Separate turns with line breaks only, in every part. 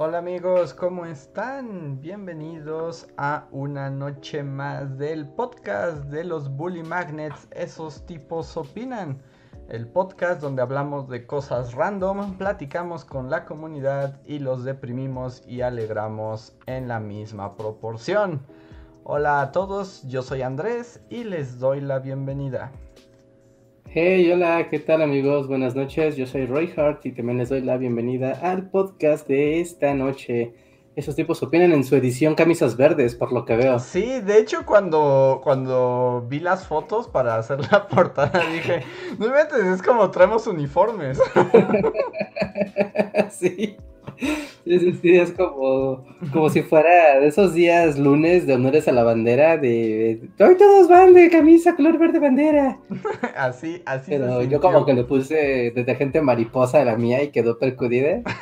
Hola amigos, ¿cómo están? Bienvenidos a una noche más del podcast de los Bully Magnets. Esos tipos opinan. El podcast donde hablamos de cosas random, platicamos con la comunidad y los deprimimos y alegramos en la misma proporción. Hola a todos, yo soy Andrés y les doy la bienvenida.
Hey, hola, ¿qué tal amigos? Buenas noches, yo soy Roy Hart y también les doy la bienvenida al podcast de esta noche. Esos tipos opinan en su edición camisas verdes, por lo que veo.
Sí, de hecho cuando, cuando vi las fotos para hacer la portada dije, no inventes, es como traemos uniformes.
sí. Sí, sí, sí, es como, como si fuera de esos días lunes de honores a la bandera, de, hoy todos van de camisa color verde bandera.
así, así.
Pero yo como que le puse detergente mariposa a la mía y quedó percudida.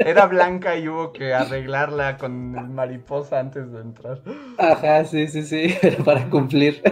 Era blanca y hubo que arreglarla con mariposa antes de entrar.
Ajá, sí, sí, sí, pero para cumplir.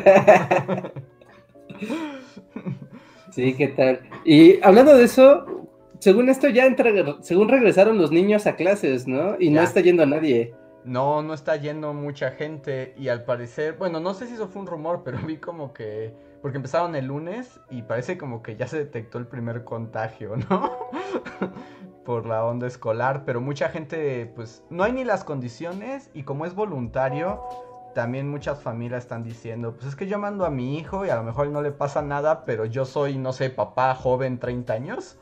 Sí, ¿qué tal? Y hablando de eso, según esto ya entra, según regresaron los niños a clases, ¿no? Y no está yendo a nadie.
No, no está yendo mucha gente y al parecer, bueno, no sé si eso fue un rumor, pero vi como que, porque empezaron el lunes y parece como que ya se detectó el primer contagio, ¿no? Por la onda escolar, pero mucha gente, pues, no hay ni las condiciones y como es voluntario, también muchas familias están diciendo, pues es que yo mando a mi hijo y a lo mejor no le pasa nada, pero yo soy, no sé, papá joven, 30 años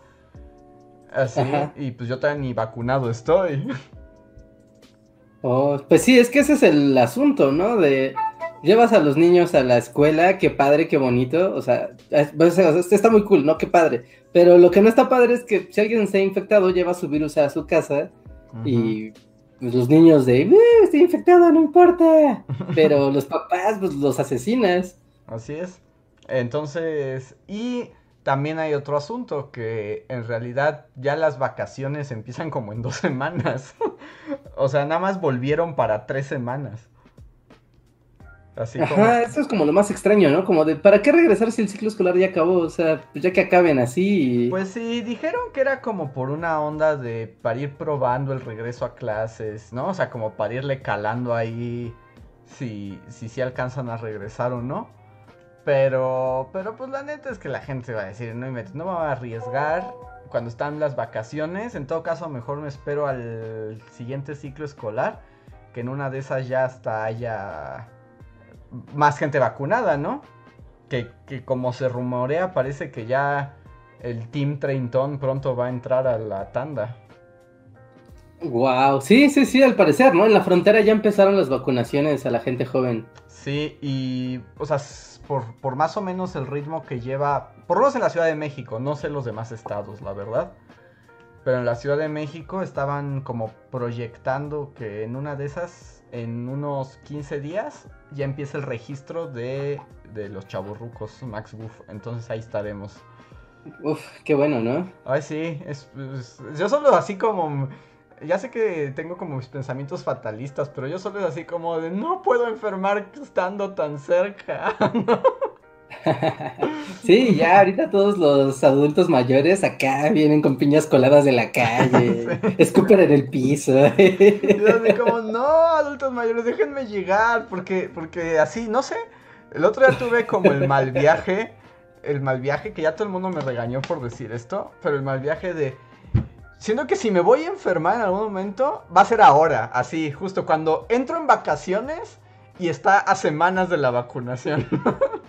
Así, y pues yo todavía ni vacunado estoy.
Oh, pues sí, es que ese es el asunto, ¿no? De llevas a los niños a la escuela, qué padre, qué bonito, o sea, pues, está muy cool, ¿no? Qué padre. Pero lo que no está padre es que si alguien se ha infectado, lleva su virus a su casa y pues, los niños de, eh, estoy infectado, no importa. Pero los papás, pues los asesinas.
Así es. Entonces, y también hay otro asunto, que en realidad ya las vacaciones empiezan como en dos semanas. o sea, nada más volvieron para tres semanas.
Así Ajá, eso es como lo más extraño, ¿no? Como de, ¿para qué regresar si el ciclo escolar ya acabó? O sea, pues ya que acaben así.
Pues sí, dijeron que era como por una onda de para ir probando el regreso a clases, ¿no? O sea, como para irle calando ahí si, si, si alcanzan a regresar o no. Pero, pero pues la neta es que la gente va a decir, no, no me voy a arriesgar cuando están las vacaciones. En todo caso, mejor me espero al siguiente ciclo escolar, que en una de esas ya hasta haya más gente vacunada, ¿no? Que, que como se rumorea, parece que ya el Team Treintón pronto va a entrar a la tanda.
Wow, sí, sí, sí, al parecer, ¿no? En la frontera ya empezaron las vacunaciones a la gente joven.
Sí, y, o sea, por, más o menos el ritmo que lleva, por lo menos en la Ciudad de México, no sé los demás estados, la verdad. Pero en la Ciudad de México estaban como proyectando que en una de esas, en unos 15 días, ya empieza el registro de, de los chavorrucos Max Buff. Entonces ahí estaremos.
Uf, qué bueno, ¿no?
Ay, sí, es, yo solo así como ya sé que tengo como mis pensamientos fatalistas, pero yo solo es así como de no puedo enfermar estando tan cerca.
sí, ya ahorita todos los adultos mayores acá vienen con piñas coladas de la calle, escupen en el piso.
yo así como, no, adultos mayores, déjenme llegar, porque, porque así, no sé, el otro día tuve como el mal viaje, el mal viaje, que ya todo el mundo me regañó por decir esto, pero el mal viaje de Siento que si me voy a enfermar en algún momento, va a ser ahora, así, justo cuando entro en vacaciones y está a semanas de la vacunación.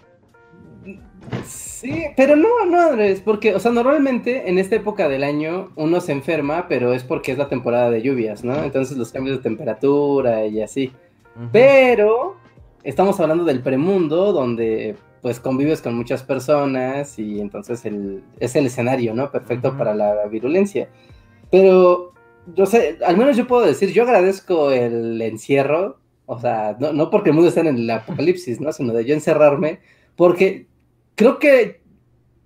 Sí, pero no, no, Andrés, porque, o sea, normalmente en esta época del año uno se enferma, pero es porque es la temporada de lluvias, ¿no? Entonces los cambios de temperatura y así. Pero estamos hablando del premundo, donde pues convives con muchas personas y entonces el, es el escenario, ¿no? Perfecto para la virulencia. Pero, yo sé, al menos yo puedo decir, yo agradezco el encierro O sea, no, no porque el mundo esté en el apocalipsis, ¿no? Sino de yo encerrarme, porque creo que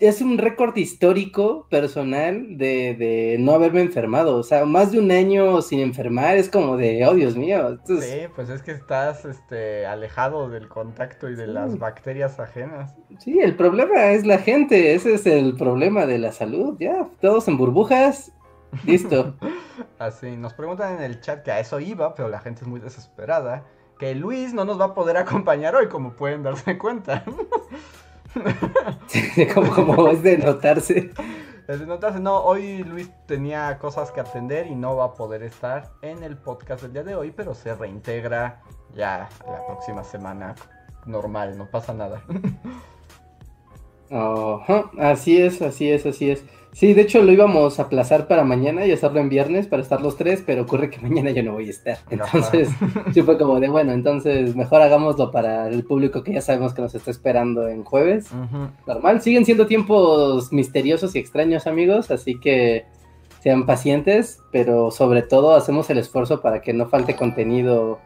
es un récord histórico personal de, de, no haberme enfermado. O sea, más de un año sin enfermar es como de, oh Dios mío.
Sí, pues es que estás este, alejado del contacto y de las bacterias ajenas.
Sí, el problema es la gente. Ese es el problema de la salud. Ya, todos en burbujas. Listo.
Así, nos preguntan en el chat que a eso iba, pero la gente es muy desesperada. Que Luis no nos va a poder acompañar hoy, como pueden darse cuenta.
como, como es de notarse.
Es de notarse, no, hoy Luis tenía cosas que atender y no va a poder estar en el podcast del día de hoy, pero se reintegra ya la próxima semana normal, no pasa nada.
así es, así es, así es. Sí, de hecho lo íbamos a aplazar para mañana y hacerlo en viernes para estar los tres, pero ocurre que mañana yo no voy a estar. Entonces, sí fue como de, bueno, entonces mejor hagámoslo para el público que ya sabemos que nos está esperando en jueves. Normal, siguen siendo tiempos misteriosos y extraños, amigos, así que sean pacientes, pero sobre todo hacemos el esfuerzo para que no falte contenido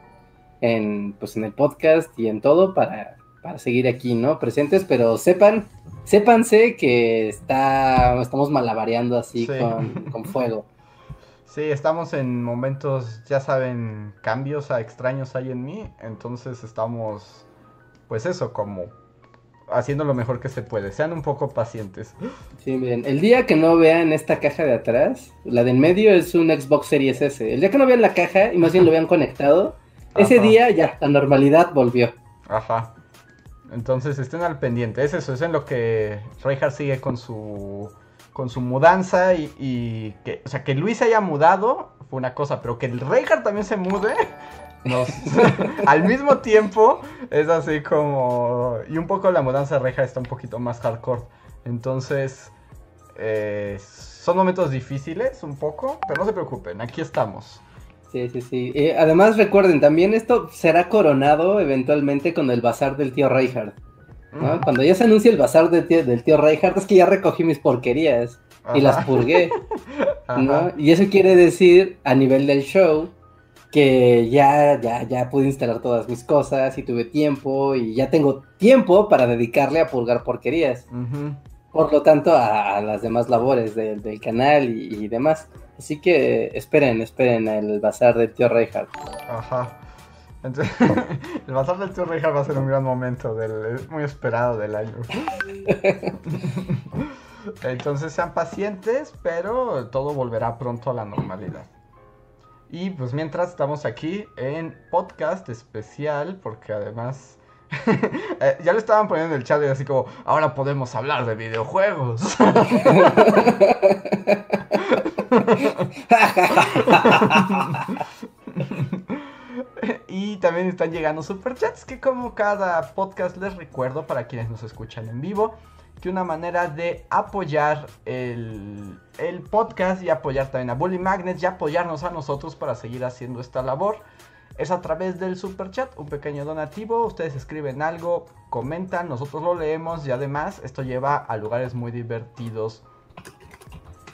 en, pues, en el podcast y en todo para, para seguir aquí, ¿no? Presentes, pero sepan sépanse que está, estamos malabareando así con, fuego.
Sí, estamos en momentos, ya saben, cambios a extraños hay en mí, entonces estamos, pues eso, como haciendo lo mejor que se puede. Sean un poco pacientes.
Sí, bien. El día que no vean esta caja de atrás, la de en medio es un Xbox Series S. El día que no vean la caja y más bien lo vean conectado, ese día ya la normalidad volvió.
Ajá. Entonces estén al pendiente. Es eso, es en lo que Reinhardt sigue con su con su mudanza y, que, o sea, que Luis haya mudado fue una cosa, pero que el Reinhardt también se mude al mismo tiempo es así como y un poco la mudanza de Reinhardt está un poquito más hardcore. Entonces eh, son momentos difíciles un poco, pero no se preocupen, aquí estamos.
Sí, sí, sí. Eh, además, recuerden, también esto será coronado eventualmente con el bazar del tío Reinhardt. ¿no? Cuando ya se anuncie el bazar del tío, del tío Reinhardt, es que ya recogí mis porquerías y las purgué. ¿no? Y eso quiere decir, a nivel del show, que ya, ya, ya pude instalar todas mis cosas y tuve tiempo y ya tengo tiempo para dedicarle a purgar porquerías. Por lo tanto, a, las demás labores del canal y demás. Así que esperen, esperen el bazar del tío Reinhardt.
Ajá. Entonces, el bazar del tío Reinhardt va a ser un gran momento, del, muy esperado del año. Entonces sean pacientes, pero todo volverá pronto a la normalidad. Y pues mientras estamos aquí en podcast especial, porque además eh, ya lo estaban poniendo en el chat y así como, ahora podemos hablar de videojuegos. y también están llegando superchats que como cada podcast les recuerdo para quienes nos escuchan en vivo que una manera de apoyar el, el podcast y apoyar también a Bully Magnets y apoyarnos a nosotros para seguir haciendo esta labor es a través del super chat, un pequeño donativo. Ustedes escriben algo, comentan, nosotros lo leemos y además esto lleva a lugares muy divertidos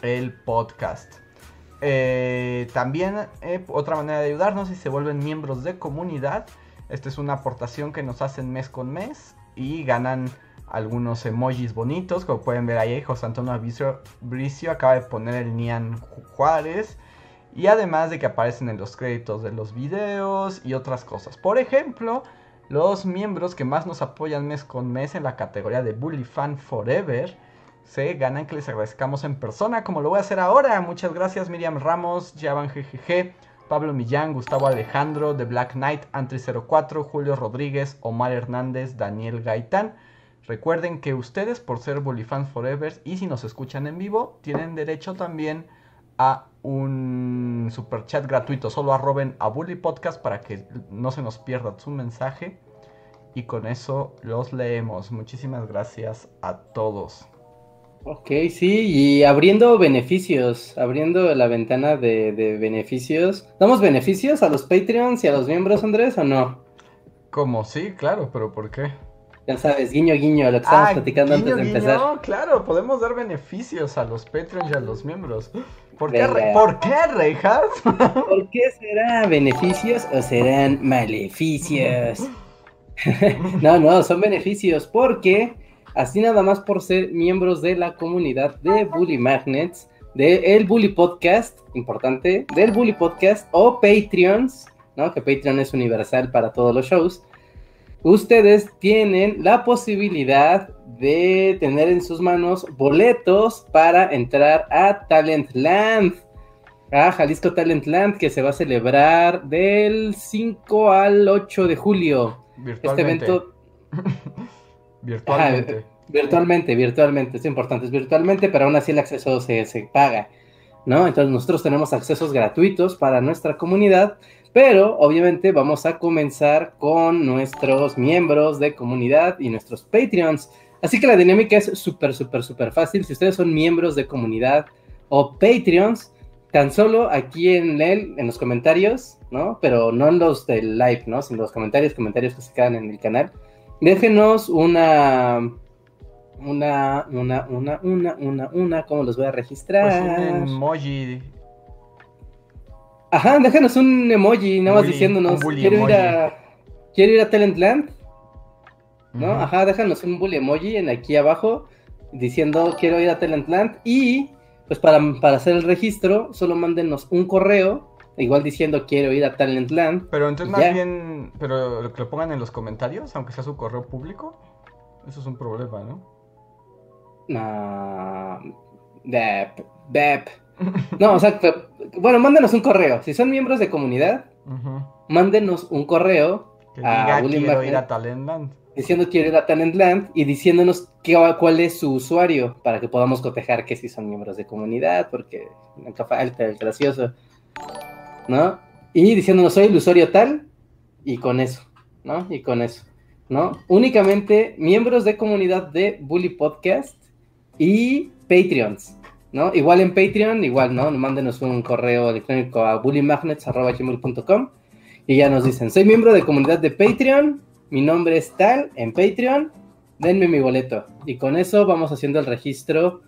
el podcast. Eh, también eh, otra manera de ayudarnos si se vuelven miembros de comunidad. Esta es una aportación que nos hacen mes con mes y ganan algunos emojis bonitos. Como pueden ver ahí, José Antonio Bricio acaba de poner el Nian Juárez. Y además de que aparecen en los créditos de los videos y otras cosas. Por ejemplo, los miembros que más nos apoyan mes con mes en la categoría de Bully Fan Forever se ganan que les agradezcamos en persona, como lo voy a hacer ahora. Muchas gracias Miriam Ramos, Javan GGG, Pablo Millán, Gustavo Alejandro, The Black Knight, Antri04, Julio Rodríguez, Omar Hernández, Daniel Gaitán. Recuerden que ustedes, por ser Bully Fans Forever y si nos escuchan en vivo, tienen derecho también a un super chat gratuito. Solo arroben a Bully Podcast para que no se nos pierda su mensaje. Y con eso los leemos. Muchísimas gracias a todos.
Ok, sí, y abriendo beneficios, abriendo la ventana de, beneficios. ¿Damos beneficios a los Patreons y a los miembros, Andrés, o no?
Como sí, claro, pero ¿por qué?
Ya sabes, guiño, guiño, lo que estábamos
Ah,
platicando
guiño,
antes de
guiño,
empezar.
Claro, podemos dar beneficios a los Patreons y a los miembros. ¿Por qué,
Venga.
¿Por qué Reinhardt?
¿Por qué será beneficios o serán maleficios? no, no, son beneficios porque así nada más por ser miembros de la comunidad de Bully Magnets, de el Bully Podcast, importante, del Bully Podcast o Patreons, ¿no? Que Patreon es universal para todos los shows. Ustedes tienen la posibilidad de tener en sus manos boletos para entrar a Talentland a Jalisco Talent Land que se va a celebrar del 5 al 8 de julio. Este evento
Virtualmente.
virtualmente, virtualmente, es importante, es virtualmente, pero aún así el acceso se, se paga, ¿no? Entonces nosotros tenemos accesos gratuitos para nuestra comunidad, pero obviamente vamos a comenzar con nuestros miembros de comunidad y nuestros Patreons. Así que la dinámica es súper, súper, súper fácil. Si ustedes son miembros de comunidad o Patreons, tan solo aquí en el, en los comentarios, ¿no? Pero no en los del live, ¿no? Sino los comentarios, comentarios que se quedan en el canal. Déjenos una, una, una, una, una, una, una, ¿cómo los voy a
Pues
registrar?
un emoji.
Ajá, déjenos un emoji, nada más
Bully,
diciéndonos, quiero ir a, quiero ir a Talentland, ¿no? Ajá, déjanos un bully emoji en aquí abajo, diciendo quiero ir a Talentland y pues para, para hacer el registro, solo mándenos un correo, igual diciendo quiero ir a Talentland.
Pero entonces más
ya.
bien, pero que lo pongan en los comentarios, aunque sea su correo público. Eso es un problema, ¿no?
Dep, dep. No, o sea, bueno, mándenos un correo. Si son miembros de comunidad, mándenos un correo
Que diga
William
quiero ir a Talentland.
diciendo quiero ir a Talentland y diciéndonos qué, cuál es su usuario para que podamos cotejar que si son miembros de comunidad, porque nunca falta el gracioso, ¿no? Y diciéndonos soy el usuario tal y con eso, ¿no? Y con eso, ¿no? Únicamente miembros de comunidad de Bully Podcast y Patreons, ¿no? Igual en Patreon, igual, ¿no? Mándenos un correo electrónico a bullymagnets.com y ya nos dicen, soy miembro de comunidad de Patreon, mi nombre es tal en Patreon, denme mi boleto. Y con eso vamos haciendo el registro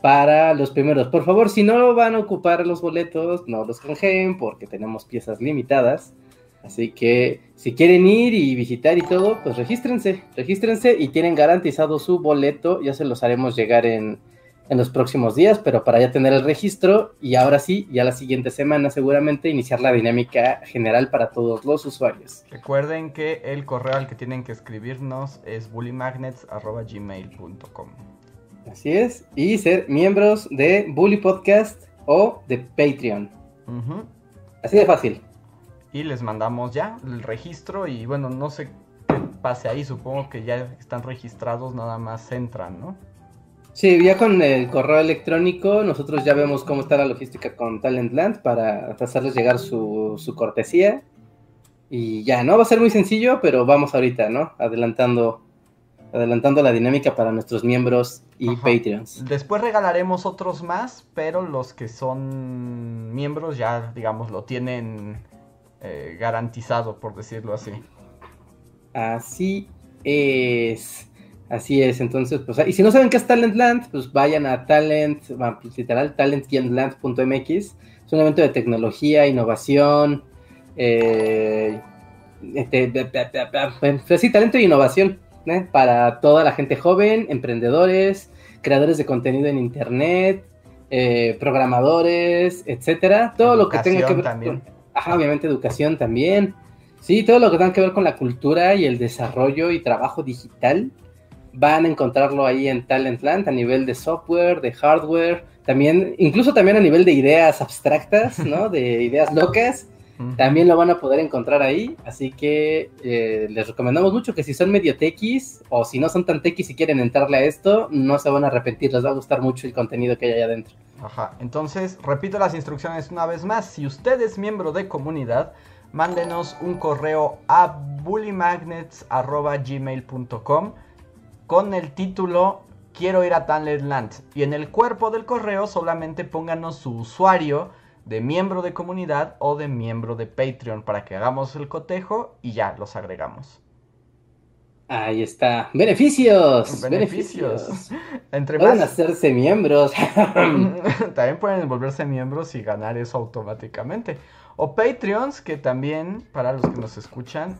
para los primeros. Por favor, si no van a ocupar los boletos, no los canjeen porque tenemos piezas limitadas. Así que si quieren ir y visitar y todo, pues regístrense, regístrense y tienen garantizado su boleto. Ya se los haremos llegar en, en los próximos días, pero para ya tener el registro y ahora sí, ya la siguiente semana seguramente iniciar la dinámica general para todos los usuarios.
Recuerden que el correo al que tienen que escribirnos es bullymagnets.gmail.com.
Así es, y ser miembros de Bully Podcast o de Patreon.
Ujú.
Así de fácil.
Y les mandamos ya el registro y bueno, no sé qué pase ahí, supongo que ya están registrados, nada más entran, ¿no?
Sí, ya con el correo electrónico nosotros ya vemos cómo está la logística con Talentland para hacerles llegar su, su cortesía. Y ya, ¿no? Va a ser muy sencillo, pero vamos ahorita, ¿no? Adelantando, adelantando la dinámica para nuestros miembros y
Ajá.
Patreons.
Después regalaremos otros más, pero los que son miembros ya, digamos, lo tienen eh, garantizado, por decirlo así.
Así es. Así es, entonces, pues, y si no saben qué es Talentland, pues vayan a Talent, pues, literal, talent-land.mx. Es un evento de tecnología, innovación, eh, este, bla, bla, bla, bla, pues, sí, talento e innovación, ¿eh? Para toda la gente joven, emprendedores, creadores de contenido en internet, eh, programadores, etcétera. Todo lo que tenga que ver
también.
con, ajá, obviamente educación también. Sí, todo lo que tenga que ver con la cultura y el desarrollo y trabajo digital van a encontrarlo ahí en Talentland a nivel de software, de hardware, también, incluso también a nivel de ideas abstractas, ¿no? De ideas locas, también lo van a poder encontrar ahí. Así que eh, les recomendamos mucho que si son medio tequis o si no son tan tequis y quieren entrarle a esto, no se van a arrepentir, les va a gustar mucho el contenido que hay allá adentro.
Ajá, entonces repito las instrucciones una vez más. Si usted es miembro de comunidad, mándenos un correo a bullymagnets.gmail.com con el título Quiero ir a Talentland. Y en el cuerpo del correo solamente pónganos su usuario de miembro de comunidad o de miembro de Patreon para que hagamos el cotejo y ya los agregamos.
Ahí está. Beneficios.
Beneficios.
Entre pueden hacerse miembros.
también pueden volverse miembros y ganar eso automáticamente. O Patreons, que también, para los que nos escuchan,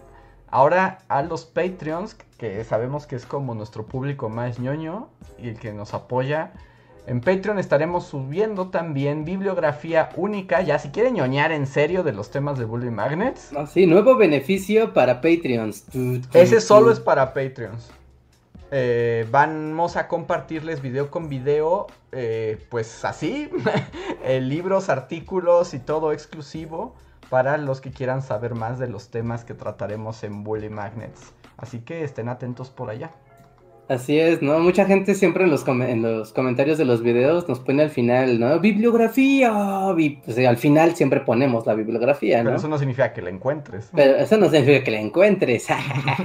ahora a los Patreons, que sabemos que es como nuestro público más ñoño y el que nos apoya, en Patreon estaremos subiendo también bibliografía única, ya si quieren ñoñar en serio de los temas de Bully Magnets.
Ah, sí, nuevo beneficio para Patreons.
Ese solo es para Patreons. Eh, vamos a compartirles video con video, eh, pues así, eh, libros, artículos y todo exclusivo para los que quieran saber más de los temas que trataremos en Bully Magnets. Así que estén atentos por allá.
Así es, ¿no? Mucha gente siempre en los, en los comentarios de los videos nos pone al final, ¿no? Bibliografía. Pues, al final siempre ponemos la bibliografía, ¿no?
Pero eso no significa que la encuentres.
Pero eso no significa que la encuentres.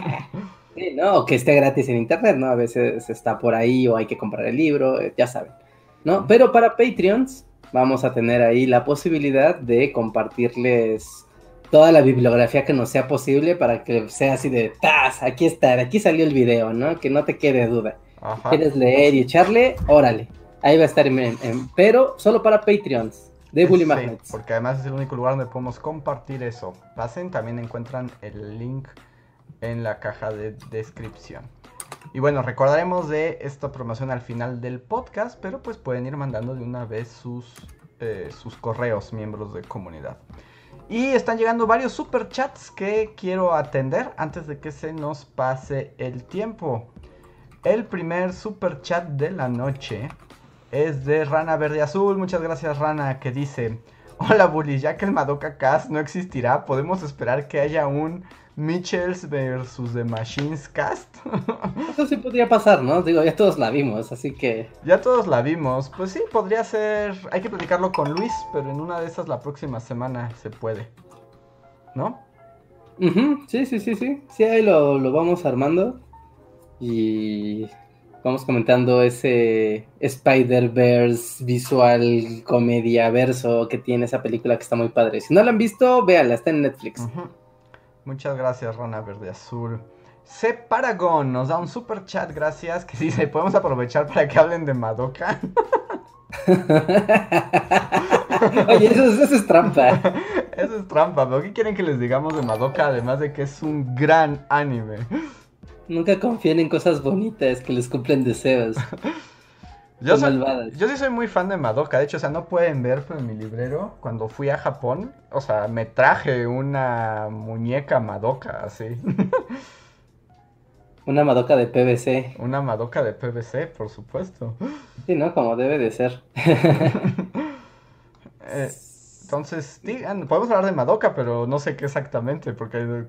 sí, ¿no? O que esté gratis en internet, ¿no? A veces está por ahí o hay que comprar el libro, eh, ya saben, ¿no? Pero para Patreons vamos a tener ahí la posibilidad de compartirles toda la bibliografía que nos sea posible para que sea así de ¡tas! Aquí está, de aquí salió el video, ¿no? Que no te quede duda. ¿Quieres leer y echarle? Órale. Ahí va a estar, en, pero solo para Patreons de Bully Magnets.
porque además es el único lugar donde podemos compartir eso. Pasen, también encuentran el link en la caja de descripción. Y bueno, recordaremos de esta promoción al final del podcast, pero pues pueden ir mandando de una vez sus, eh, sus correos, miembros de comunidad. Y están llegando varios super chats que quiero atender antes de que se nos pase el tiempo. El primer super chat de la noche es de Rana Verde Azul. Muchas gracias, Rana, que dice: Hola, Bully, ya que el Madoka Cast no existirá, podemos esperar que haya un Mitchells versus The Machines Cast.
Eso sí podría pasar, ¿no? Digo, ya todos la vimos, así que.
Ya todos la vimos. Pues sí, podría ser. Hay que platicarlo con Luis, pero en una de esas la próxima semana se puede. ¿No?
Sí, sí, sí, sí. Sí, ahí lo, lo vamos armando. Y vamos comentando ese Spider-Verse visual comedia verso que tiene esa película que está muy padre. Si no la han visto, véanla, está en Netflix.
Muchas gracias, Rona Verde Azul. C. Paragon nos da un super chat, gracias. Que dice: ¿podemos aprovechar para que hablen de Madoka?
Oye, eso, es trampa.
eso es trampa, pero ¿qué quieren que les digamos de Madoka? Además de que es un gran anime.
Nunca confíen en cosas bonitas que les cumplen deseos.
Yo, yo sí soy muy fan de Madoka, de hecho, o sea, no pueden ver, pero en mi librero, cuando fui a Japón, o sea, me traje una muñeca Madoka, así.
Una Madoka de PVC.
Una Madoka de PVC, por supuesto.
Sí, ¿no? Como debe de ser.
Eh, entonces, podemos hablar de Madoka, pero no sé qué exactamente, porque...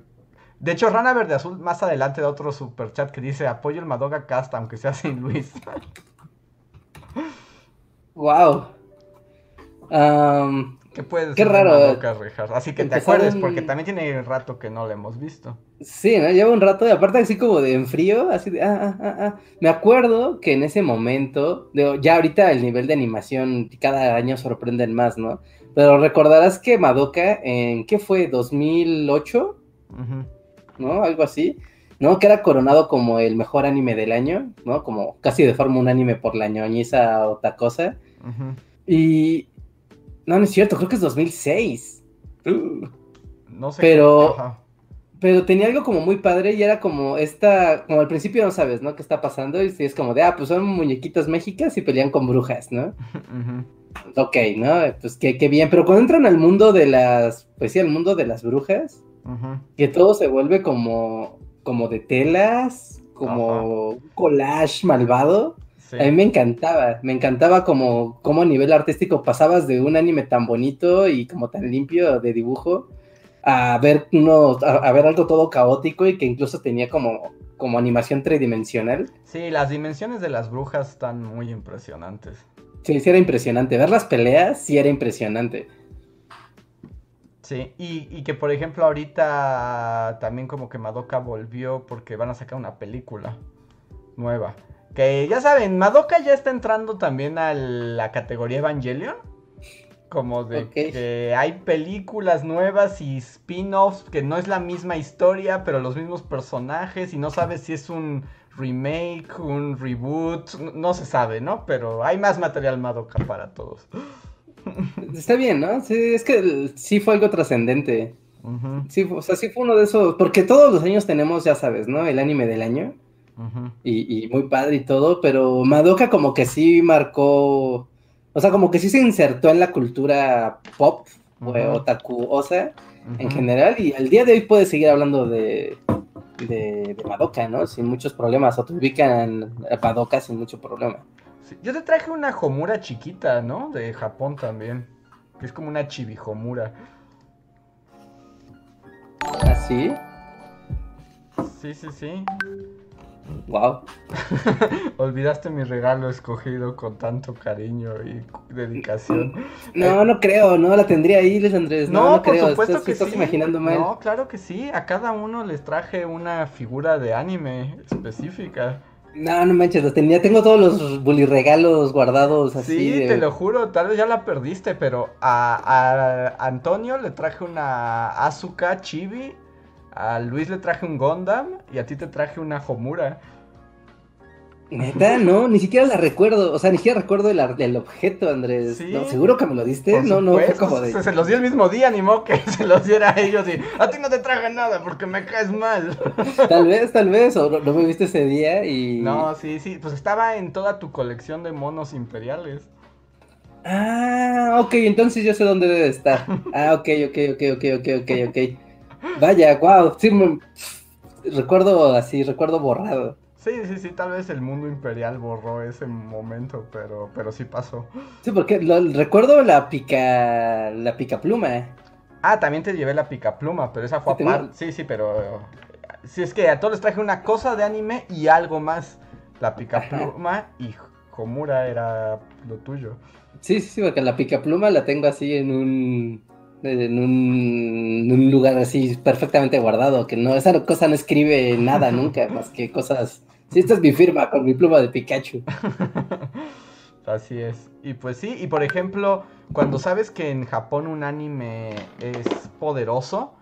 De hecho, Rana Verde Azul más adelante da otro super chat que dice apoyo el Madoka Cast, aunque sea sin Luis.
Wow.
¿Qué puedes
Qué raro.
Así que te acuerdes, porque también tiene rato que no lo hemos visto.
Sí, ¿no? lleva un rato, y aparte así como de en frío, así de, ah, ah, ah, ah. Me acuerdo que en ese momento, ya ahorita el nivel de animación cada año sorprenden más, ¿no? Pero recordarás que Madoka, en, ¿qué fue? ¿2008? ¿No? Algo así. ¿No? Que era coronado como el mejor anime del año, ¿no? Como casi de forma un anime por la ñoñiza o cosa. Y... No, no es cierto, creo que es 2006.
No sé.
Pero... Pero tenía algo como muy padre y era como esta, como al principio no sabes, ¿no? ¿Qué está pasando? Y es como de, ah, pues son muñequitas mágicas y pelean con brujas, ¿no? Ok, ¿no? Pues qué, qué, bien. Pero cuando entran al mundo de las, pues sí, al mundo de las brujas, que todo se vuelve como, como de telas, como collage malvado. A mí me encantaba, me encantaba como, como a nivel artístico pasabas de un anime tan bonito y como tan limpio de dibujo a ver uno, a, ver algo todo caótico y que incluso tenía como, como animación tridimensional.
Sí, las dimensiones de las brujas están muy impresionantes.
Sí, sí era impresionante. Ver las peleas sí era impresionante.
Sí, y, que por ejemplo ahorita también como que Madoka volvió porque van a sacar una película nueva. Que ya saben, Madoka ya está entrando también a la categoría Evangelion. Como de que hay películas nuevas y spin-offs que no es la misma historia, pero los mismos personajes y no sabes si es un remake, un reboot, no, se sabe, ¿no? Pero hay más material Madoka para todos.
Está bien, ¿no? Sí, es que sí fue algo trascendente. Sí, o sea, sí fue uno de esos, porque todos los años tenemos, ya sabes, ¿no? El anime del año. y, muy padre y todo, pero Madoka como que sí marcó, o sea, como que sí se insertó en la cultura pop, o otaku, o sea, en general, y al día de hoy puede seguir hablando de, de, Madoka, ¿no? Sin muchos problemas, o te ubican a Madoka sin mucho problema.
Yo te traje una Homura chiquita, ¿no? De Japón también, que es como una Chibihomura.
¿Ah, sí?
Sí, sí, sí.
Wow.
Olvidaste mi regalo escogido con tanto cariño y dedicación.
No, no creo, no la tendría ahí, Les Andrés. No, no, por supuesto que estás imaginando mal.
No, claro que sí. A cada uno les traje una figura de anime específica.
No, no manches, los tenía, tengo todos los bully regalos guardados así.
Sí, te lo juro, tal vez ya la perdiste, pero a, a Antonio le traje una Asuka Chibi a Luis le traje un Gundam y a ti te traje una Homura.
Neta, no, ni siquiera la recuerdo, o sea, ni siquiera recuerdo el, objeto, Andrés. ¿Sí? ¿Seguro que me lo diste? no, no, fue como de...
Se, los di el mismo día, ni modo que se los diera a ellos y a ti no te traje nada porque me caes mal.
Tal vez, tal vez, o no, me viste ese día y...
No, sí, sí, pues estaba en toda tu colección de monos imperiales.
Ah, ok, entonces yo sé dónde debe estar. Ah, ok, ok, ok, ok, ok, ok, ok. Vaya, wow, sí, recuerdo así, recuerdo borrado.
Sí, sí, sí, tal vez el mundo imperial borró ese momento, pero, pero sí pasó.
Sí, porque recuerdo la pica, la pica pluma.
Ah, también te llevé la pica pluma, pero esa fue aparte. Sí, sí, pero sí es que a todos les traje una cosa de anime y algo más. La pica pluma y Homura era lo tuyo.
Sí, sí, sí, porque la pica pluma la tengo así en un en un, lugar así perfectamente guardado, que no, esa cosa no escribe nada nunca, más que cosas. Si esta es mi firma con mi pluma de Pikachu.
Así es. Y pues sí, y por ejemplo, cuando sabes que en Japón un anime es poderoso,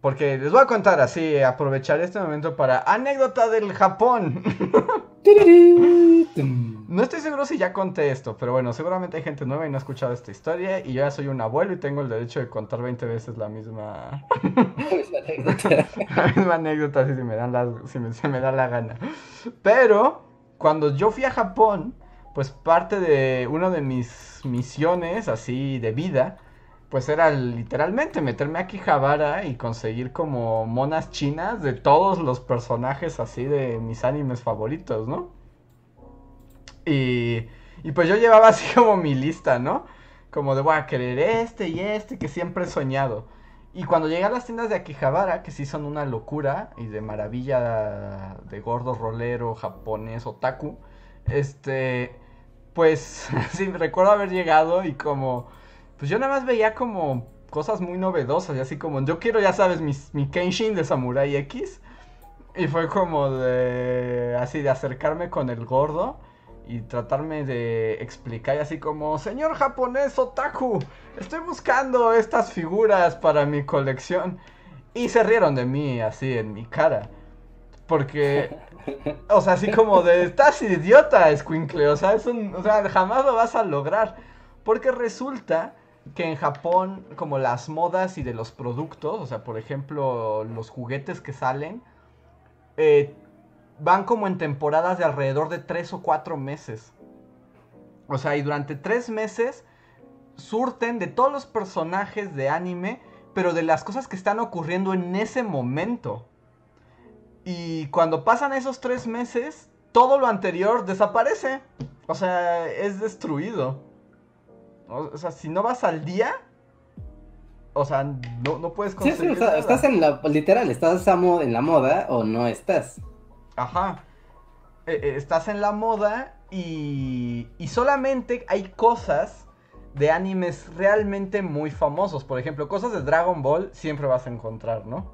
porque les voy a contar así, aprovechar este momento para anécdota del Japón. no estoy seguro si ya conté esto, pero bueno, seguramente hay gente nueva y no ha escuchado esta historia y yo ya soy un abuelo y tengo el derecho de contar 20 veces la misma, anécdota. la misma anécdota si, me dan si se me da la gana. Pero cuando yo fui a Japón, pues parte de una de mis misiones así de vida pues era literalmente meterme a Kijabara y conseguir como monas chinas de todos los personajes así de mis animes favoritos, ¿no? Y, pues yo llevaba así como mi lista, ¿no? Como de voy a querer este y este que siempre he soñado. Y cuando llegué a las tiendas de Akihabara, que sí son una locura y de maravilla de gordo rolero japonés otaku, este, pues sí, recuerdo haber llegado y como pues yo nada más veía como cosas muy novedosas y así como, yo quiero, ya sabes, mi Kenshin de Samurai X. Y fue como de, así, de acercarme con el gordo y tratarme de explicar y así como, señor japonés otaku, estoy buscando estas figuras para mi colección. Y se rieron de mí así en mi cara. Porque, o sea, así como de, estás idiota, Squinkle, o sea, es un, o sea, jamás lo vas a lograr. Porque resulta que en Japón, como las modas y de los productos, o sea, por ejemplo, los juguetes que salen, eh, van como en temporadas de alrededor de tres o cuatro meses. O sea, y durante tres meses surten de todos los personajes de anime, pero de las cosas que están ocurriendo en ese momento. Y cuando pasan esos tres meses, todo lo anterior desaparece. O sea, es destruido. O sea, si no vas al día, o sea, no, puedes
conseguir. Sí, sí, estás en la. Literal, estás en la moda o no estás.
Ajá. E, e, estás en la moda y. Y solamente hay cosas de animes realmente muy famosos. Por ejemplo, cosas de Dragon Ball siempre vas a encontrar, ¿no?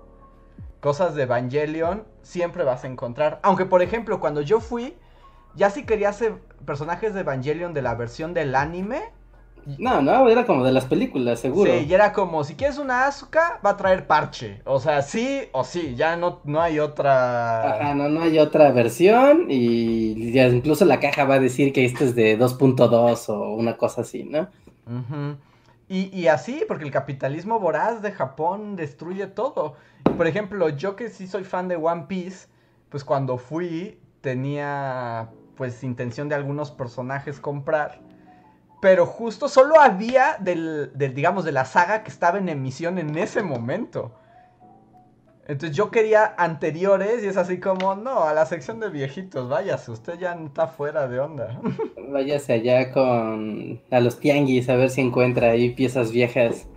Cosas de Evangelion siempre vas a encontrar. Aunque, por ejemplo, cuando yo fui, ya si quería hacer personajes de Evangelion de la versión del anime
No, no, era como de las películas, seguro.
Sí, y era como, si quieres una azúcar, va a traer parche. O sea, sí o sí, ya no, no hay otra...
Ajá, no, no hay otra versión y ya incluso la caja va a decir que este es de 2.2 o una cosa así, ¿no?
y, y así, porque el capitalismo voraz de Japón destruye todo. Por ejemplo, yo que sí soy fan de One Piece, pues cuando fui tenía pues intención de algunos personajes comprar pero justo solo había del, digamos, de la saga que estaba en emisión en ese momento. Entonces yo quería anteriores y es así como, no, a la sección de viejitos, váyase, usted ya está fuera de onda.
Váyase allá con a los tianguis a ver si encuentra ahí piezas viejas.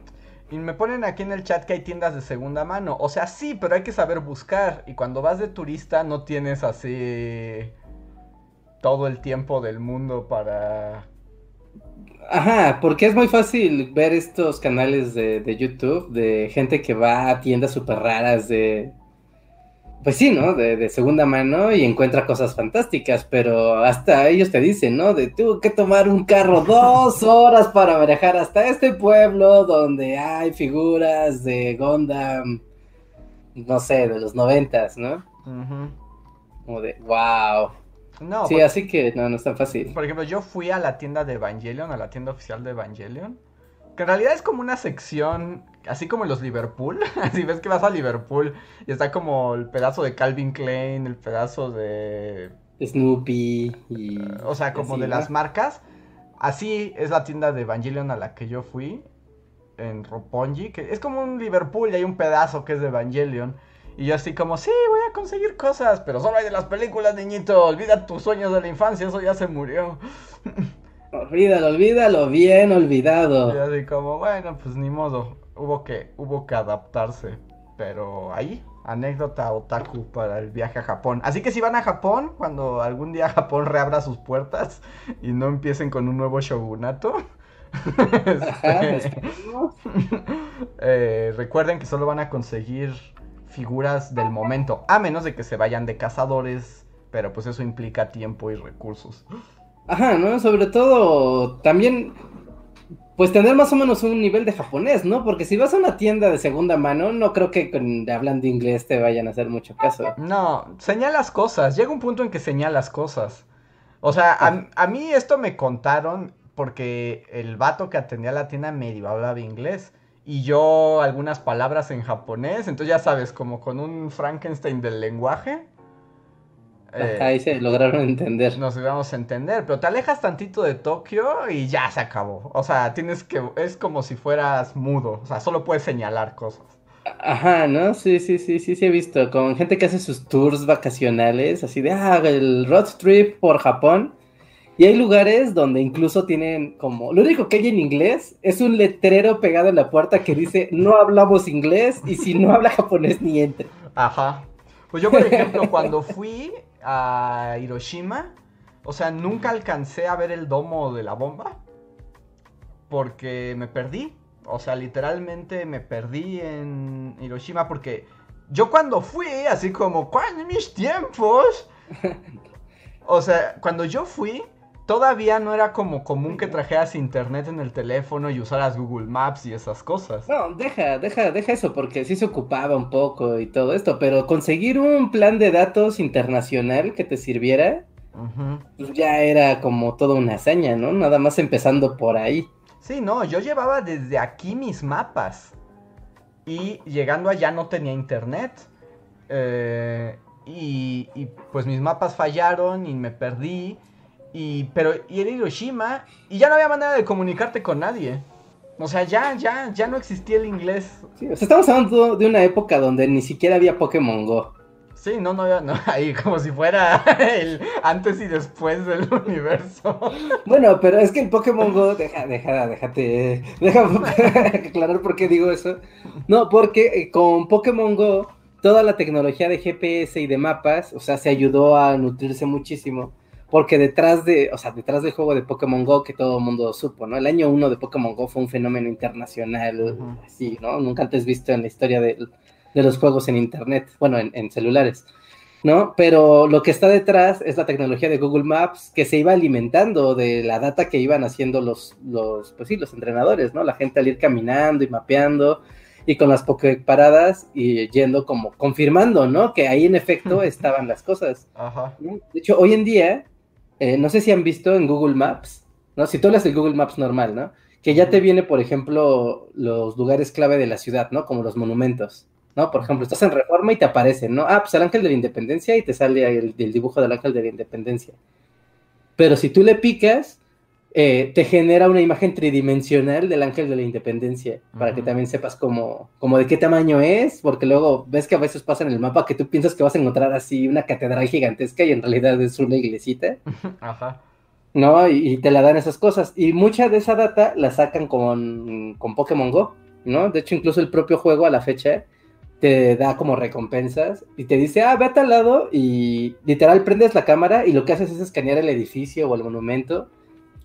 Y me ponen aquí en el chat que hay tiendas de segunda mano. O sea, sí, pero hay que saber buscar. Y cuando vas de turista no tienes así todo el tiempo del mundo para
Ajá, porque es muy fácil ver estos canales de, YouTube de gente que va a tiendas súper raras de... Pues sí, ¿no? De, segunda mano y encuentra cosas fantásticas, pero hasta ellos te dicen, ¿no? De tuve que tomar un carro dos horas para viajar hasta este pueblo donde hay figuras de Gondam, no sé, de los noventas, ¿no? Como de, wow. No, sí, así que no, no es tan fácil.
Por ejemplo, yo fui a la tienda de Evangelion, a la tienda oficial de Evangelion. Que en realidad es como una sección, así como los Liverpool. Así ves que vas a Liverpool y está como el pedazo de Calvin Klein, el pedazo de.
Snoopy y.
o sea, como de las marcas. Así es la tienda de Evangelion a la que yo fui. En Roppongi. Que es como un Liverpool y hay un pedazo que es de Evangelion. Y yo así como, sí, voy a conseguir cosas, pero solo hay de las películas, niñito. Olvida tus sueños de la infancia, eso ya se murió.
Olvídalo, olvídalo, bien olvidado.
Y así como, bueno, pues ni modo. Hubo que, hubo que adaptarse. Pero ahí, anécdota otaku para el viaje a Japón. Así que si van a Japón, cuando algún día Japón reabra sus puertas y no empiecen con un nuevo shogunato. Este, eh, recuerden que solo van a conseguir figuras del momento, a menos de que se vayan de cazadores, pero pues eso implica tiempo y recursos.
Ajá, ¿no? Sobre todo también, pues tener más o menos un nivel de japonés, ¿no? Porque si vas a una tienda de segunda mano, no creo que con, hablando inglés te vayan a hacer mucho caso.
No, señalas cosas, llega un punto en que señalas cosas. O sea, a, a mí esto me contaron porque el vato que atendía la tienda medio hablaba inglés y yo algunas palabras en japonés, entonces ya sabes, como con un Frankenstein del lenguaje.
Eh, ahí se lograron entender.
Nos íbamos a entender, pero te alejas tantito de Tokio y ya se acabó. O sea, tienes que, es como si fueras mudo, o sea, solo puedes señalar cosas.
Ajá, ¿no? Sí, sí, sí, sí, sí he visto, con gente que hace sus tours vacacionales, así de, ah, el road trip por Japón. Y hay lugares donde incluso tienen como, lo único que hay en inglés es un letrero pegado en la puerta que dice, no hablamos inglés y si no habla japonés ni entre.
Ajá. Pues yo, por ejemplo, cuando fui a Hiroshima, o sea, nunca alcancé a ver el domo de la bomba porque me perdí. O sea, literalmente me perdí en Hiroshima porque yo cuando fui, así como, ¿cuáles mis tiempos? O sea, cuando yo fui, todavía no era como común que trajeras internet en el teléfono y usaras Google Maps y esas cosas.
No, deja, deja, deja eso, porque sí se ocupaba un poco y todo esto, pero conseguir un plan de datos internacional que te sirviera, pues ya era como toda una hazaña, ¿no? Nada más empezando por ahí.
Sí, no, yo llevaba desde aquí mis mapas. Y llegando allá no tenía internet. Eh, y, y pues mis mapas fallaron y me perdí. Y, pero, y era Hiroshima, y ya no había manera de comunicarte con nadie. O sea, ya, ya, ya no existía el inglés.
Sí, o sea, estamos hablando de una época donde ni siquiera había Pokémon Go.
Sí, no, no había, no, ahí como si fuera el antes y después del universo.
Bueno, pero es que el Pokémon Go, deja, deja, déjate, déjame aclarar por qué digo eso. No, porque eh, con Pokémon Go, toda la tecnología de GPS y de mapas, o sea, se ayudó a nutrirse muchísimo porque detrás de, o sea, detrás del juego de Pokémon Go que todo el mundo supo, ¿no? El año uno de Pokémon Go fue un fenómeno internacional, así, ¿no? Nunca antes visto en la historia de, los juegos en internet, bueno, en, celulares. ¿no? Pero lo que está detrás es la tecnología de Google Maps que se iba alimentando de la data que iban haciendo los, los, pues sí, los entrenadores, ¿no? La gente al ir caminando y mapeando y con las paradas y yendo como confirmando, ¿no? Que ahí en efecto estaban las cosas. Ajá. De hecho, hoy en día, eh, no sé si han visto en Google Maps, ¿no? Si tú hablas del Google Maps normal, ¿no? Que ya te viene, por ejemplo, los lugares clave de la ciudad, ¿no? Como los monumentos. ¿no? Por ejemplo, estás en reforma y te aparecen, ¿no? Ah, pues el ángel de la independencia y te sale el, dibujo del ángel de la independencia. Pero si tú le picas, eh, te genera una imagen tridimensional del ángel de la independencia, para que también sepas cómo, de qué tamaño es, porque luego ves que a veces pasa en el mapa que tú piensas que vas a encontrar así una catedral gigantesca y en realidad es una iglesita. Ajá. ¿No? Y, te la dan esas cosas. Y mucha de esa data la sacan con, con Pokémon Go, ¿no? De hecho, incluso el propio juego a la fecha te da como recompensas y te dice, ah, ve a tal lado y literal prendes la cámara y lo que haces es escanear el edificio o el monumento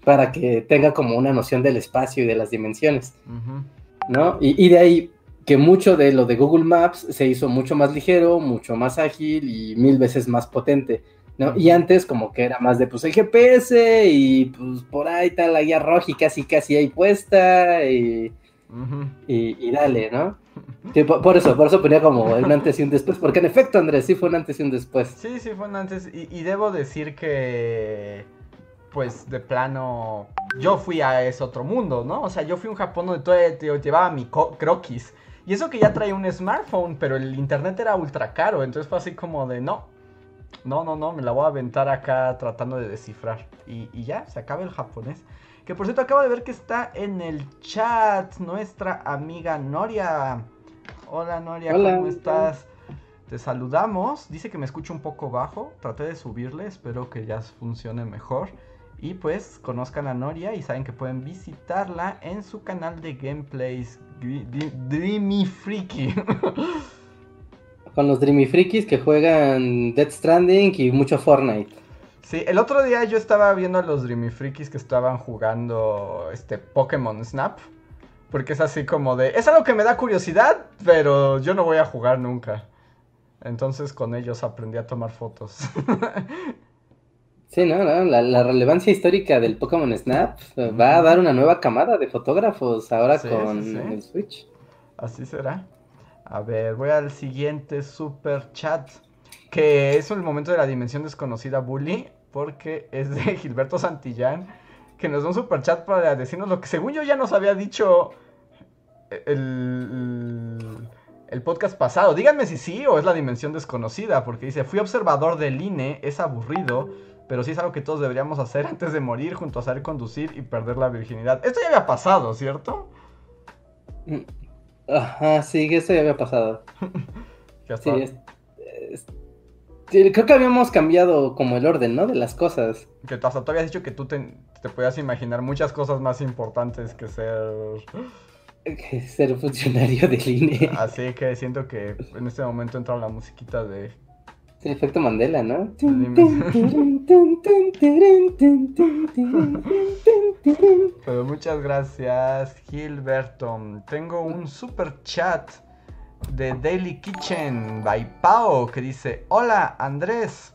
para que tenga como una noción del espacio y de las dimensiones, ¿no? Y, de ahí que mucho de lo de Google Maps se hizo mucho más ligero, mucho más ágil y mil veces más potente, ¿no? Y antes como que era más de pues el GPS y pues por ahí está la guía roja y casi casi ahí puesta y, y dale, ¿no? por, eso, por eso ponía como un antes y un después, porque en efecto, Andrés, sí fue un antes y un después.
Sí, sí fue un antes, y, debo decir que, pues, de plano, yo fui a ese otro mundo, ¿no? O sea, yo fui a un Japón donde todavía llevaba mi croquis, y eso que ya traía un smartphone, pero el internet era ultra caro, entonces fue así como de, no, no, no, no, me la voy a aventar acá tratando de descifrar, y, y ya, se acaba el japonés. Que por cierto acabo de ver que está en el chat nuestra amiga Noria. Hola Noria, ¿cómo estás? Te saludamos. Dice que me escucho un poco bajo. Traté de subirle, espero que ya funcione mejor. Y pues conozcan a Noria y saben que pueden visitarla en su canal de gameplays Dreamy Freaky.
Con los Dreamy Freakies que juegan Dead Stranding y mucho Fortnite.
Sí, el otro día yo estaba viendo a los Dreamy Freakies que estaban jugando este Pokémon Snap. Porque es así como de. Es algo que me da curiosidad, pero yo no voy a jugar nunca. Entonces con ellos aprendí a tomar fotos.
sí, no, no la, relevancia histórica del Pokémon Snap va a dar una nueva camada de fotógrafos ahora con el Switch.
Así será. A ver, voy al siguiente super chat que es el momento de la dimensión desconocida bully, porque es de Gilberto Santillán, que nos da un super chat para decirnos lo que según yo ya nos había dicho el, el podcast pasado. Díganme si sí o es la dimensión desconocida, porque dice, fui observador del INE, es aburrido, pero sí es algo que todos deberíamos hacer antes de morir junto a saber conducir y perder la virginidad. Esto ya había pasado, ¿cierto?
Mm, ajá, sí, eso ya había pasado. sí, es, creo que habíamos cambiado como el orden, ¿no? De las cosas.
Que hasta tú habías dicho que tú te, te podías imaginar muchas cosas más importantes que ser...
Que ser funcionario del INE.
Así que siento que en este momento entra la musiquita de...
Sí, efecto Mandela, ¿no?
Pero muchas gracias, Gilberto. Tengo un super chat de Daily Kitchen by Pao que dice, hola Andrés,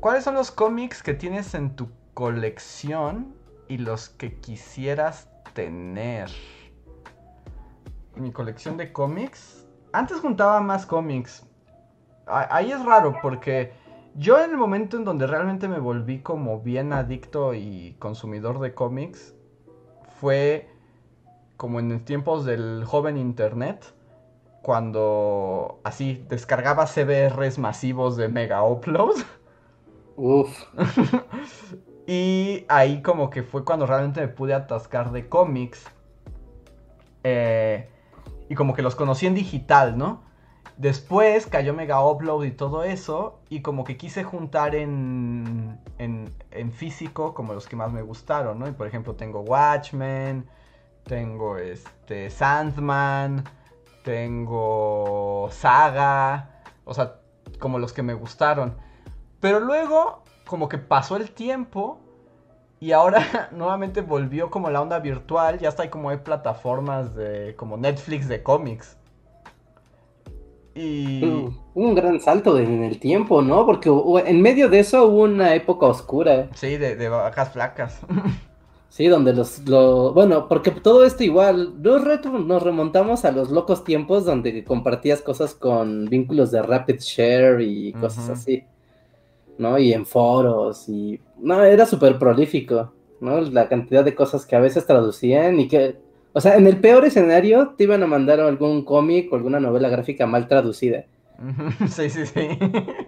¿cuáles son los cómics que tienes en tu colección y los que quisieras tener? Mi colección de cómics. Antes juntaba más cómics. Ahí es raro porque yo en el momento en donde realmente me volví como bien adicto y consumidor de cómics fue como en tiempos del joven internet cuando así descargaba CBRs masivos de Mega Upload. Uf. y ahí como que fue cuando realmente me pude atascar de cómics. Eh, y como que los conocí en digital, ¿no? Después cayó Mega Upload y todo eso. Y como que quise juntar en, en, físico como los que más me gustaron, ¿no? Y por ejemplo tengo Watchmen, tengo este Sandman tengo Saga, o sea, como los que me gustaron. Pero luego, como que pasó el tiempo y ahora nuevamente volvió como la onda virtual, ya está ahí como hay plataformas de como Netflix de cómics. Y...
Hubo un gran salto en el tiempo, ¿no? Porque en medio de eso hubo una época oscura.
Sí, de, de vacas flacas.
Sí, donde los, Bueno, porque todo esto igual, nos, nos remontamos a los locos tiempos donde compartías cosas con vínculos de Rapid Share y cosas así, ¿no? Y en foros y... No, era súper prolífico, ¿no? La cantidad de cosas que a veces traducían y que... O sea, en el peor escenario te iban a mandar algún cómic o alguna novela gráfica mal traducida.
Sí, sí, sí.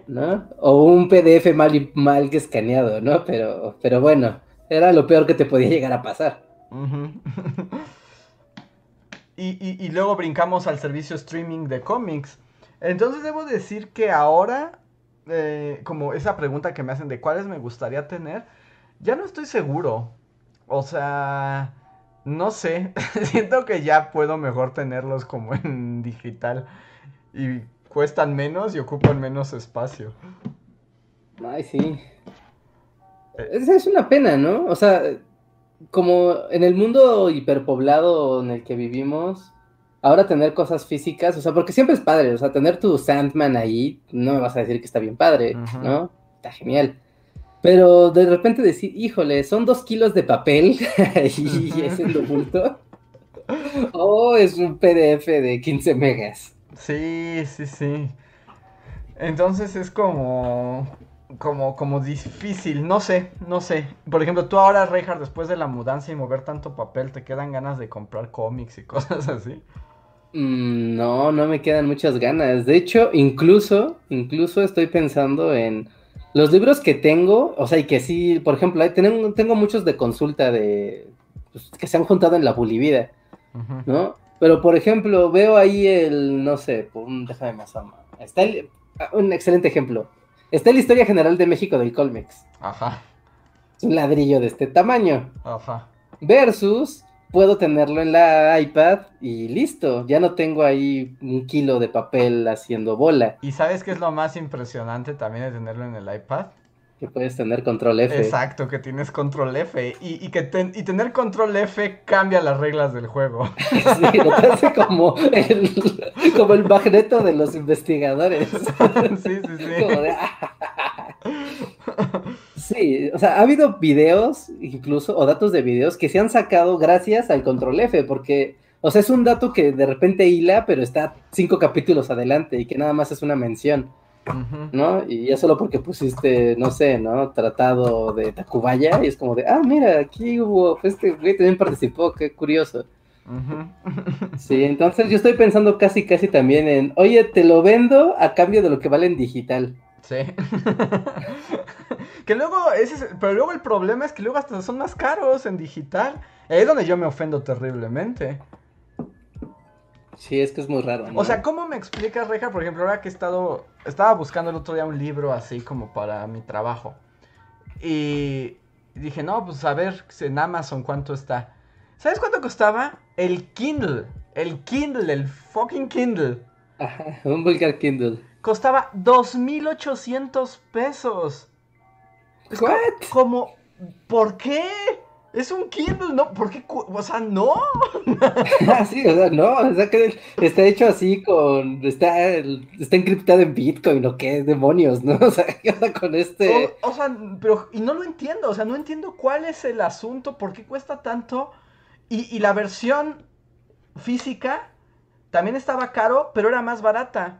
¿No? O un PDF mal, mal escaneado, ¿no? Pero, pero bueno era lo peor que te podía llegar a pasar.
y, luego brincamos al servicio streaming de cómics. Entonces debo decir que ahora, eh, como esa pregunta que me hacen de cuáles me gustaría tener, ya no estoy seguro. O sea, no sé. Siento que ya puedo mejor tenerlos como en digital. Y cuestan menos y ocupan menos espacio.
Ay, sí. Es, una pena, ¿no? O sea, como en el mundo hiperpoblado en el que vivimos, ahora tener cosas físicas, o sea, porque siempre es padre, o sea, tener tu Sandman ahí, no me vas a decir que está bien padre, ¿no? Está genial. Pero de repente decir, híjole, son dos kilos de papel y es el bulto. Oh, es un PDF de 15 megas.
Sí, sí, sí. Entonces es como como, como difícil, no sé, no sé. Por ejemplo, tú ahora, Reinhardt, después de la mudanza y mover tanto papel, ¿te quedan ganas de comprar cómics y cosas así?
Mm, no, no me quedan muchas ganas. De hecho, incluso, incluso estoy pensando en los libros que tengo, o sea, y que sí, por ejemplo, tengo, tengo muchos de consulta de pues, que se han juntado en la Bulivida, ¿no? Pero, por ejemplo, veo ahí el, no sé, déjame más Está un excelente ejemplo. Está la historia general de México del Colmex.
Ajá.
Es un ladrillo de este tamaño.
Ajá.
Versus, puedo tenerlo en la iPad y listo. Ya no tengo ahí un kilo de papel haciendo bola.
¿Y sabes qué es lo más impresionante también de tenerlo en el iPad?
Que puedes tener control F.
Exacto, que tienes control F. Y, que y tener control F cambia las reglas del juego.
sí, lo hace como el, como el magneto de los investigadores.
sí, sí, sí.
Sí, o sea, ha habido videos, incluso, o datos de videos que se han sacado gracias al control F, porque, o sea, es un dato que de repente hila, pero está cinco capítulos adelante y que nada más es una mención. ¿no? Y ya solo porque pusiste, no sé, ¿no? Tratado de Tacubaya y es como de, ah, mira, aquí hubo, este güey también participó, qué curioso. Sí, entonces yo estoy pensando casi, casi también en, oye, te lo vendo a cambio de lo que vale en digital.
Sí. que luego, ese pero luego el problema es que luego hasta son más caros en digital. Ahí es donde yo me ofendo terriblemente.
Sí, es que es muy raro.
O sea, ¿cómo me explicas, Reja? Por ejemplo, ahora que he estado. Estaba buscando el otro día un libro así como para mi trabajo. Y dije, no, pues a ver en Amazon cuánto está. ¿Sabes cuánto costaba? El Kindle. El Kindle, el fucking Kindle.
Ajá, un vulgar Kindle.
Costaba 2.800 pesos.
¿What?
Como, ¿por qué? Es un Kindle, ¿no? ¿Por qué? O sea, no.
sí, o sea, no. O sea, que está hecho así con. Está, está encriptado en Bitcoin, ¿o qué demonios, no? O sea, ¿qué onda con este?
O, sea, pero. Y no lo entiendo. O sea, no entiendo cuál es el asunto, por qué cuesta tanto. Y, y la versión física también estaba caro, pero era más barata.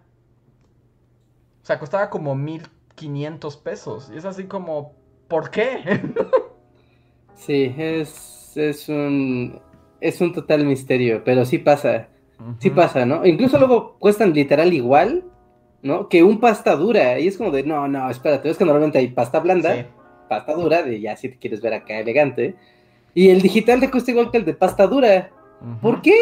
O sea, costaba como 1500 pesos. Y es así como. ¿Por qué?
Sí, es, es un es un total misterio, pero sí pasa. Sí pasa, ¿no? Incluso luego cuestan literal igual, ¿no? Que un pasta dura. Y es como de, no, no, espérate, es que normalmente hay pasta blanda, pasta dura, de ya si te quieres ver acá elegante. Y el digital te cuesta igual que el de pasta dura. ¿Por qué?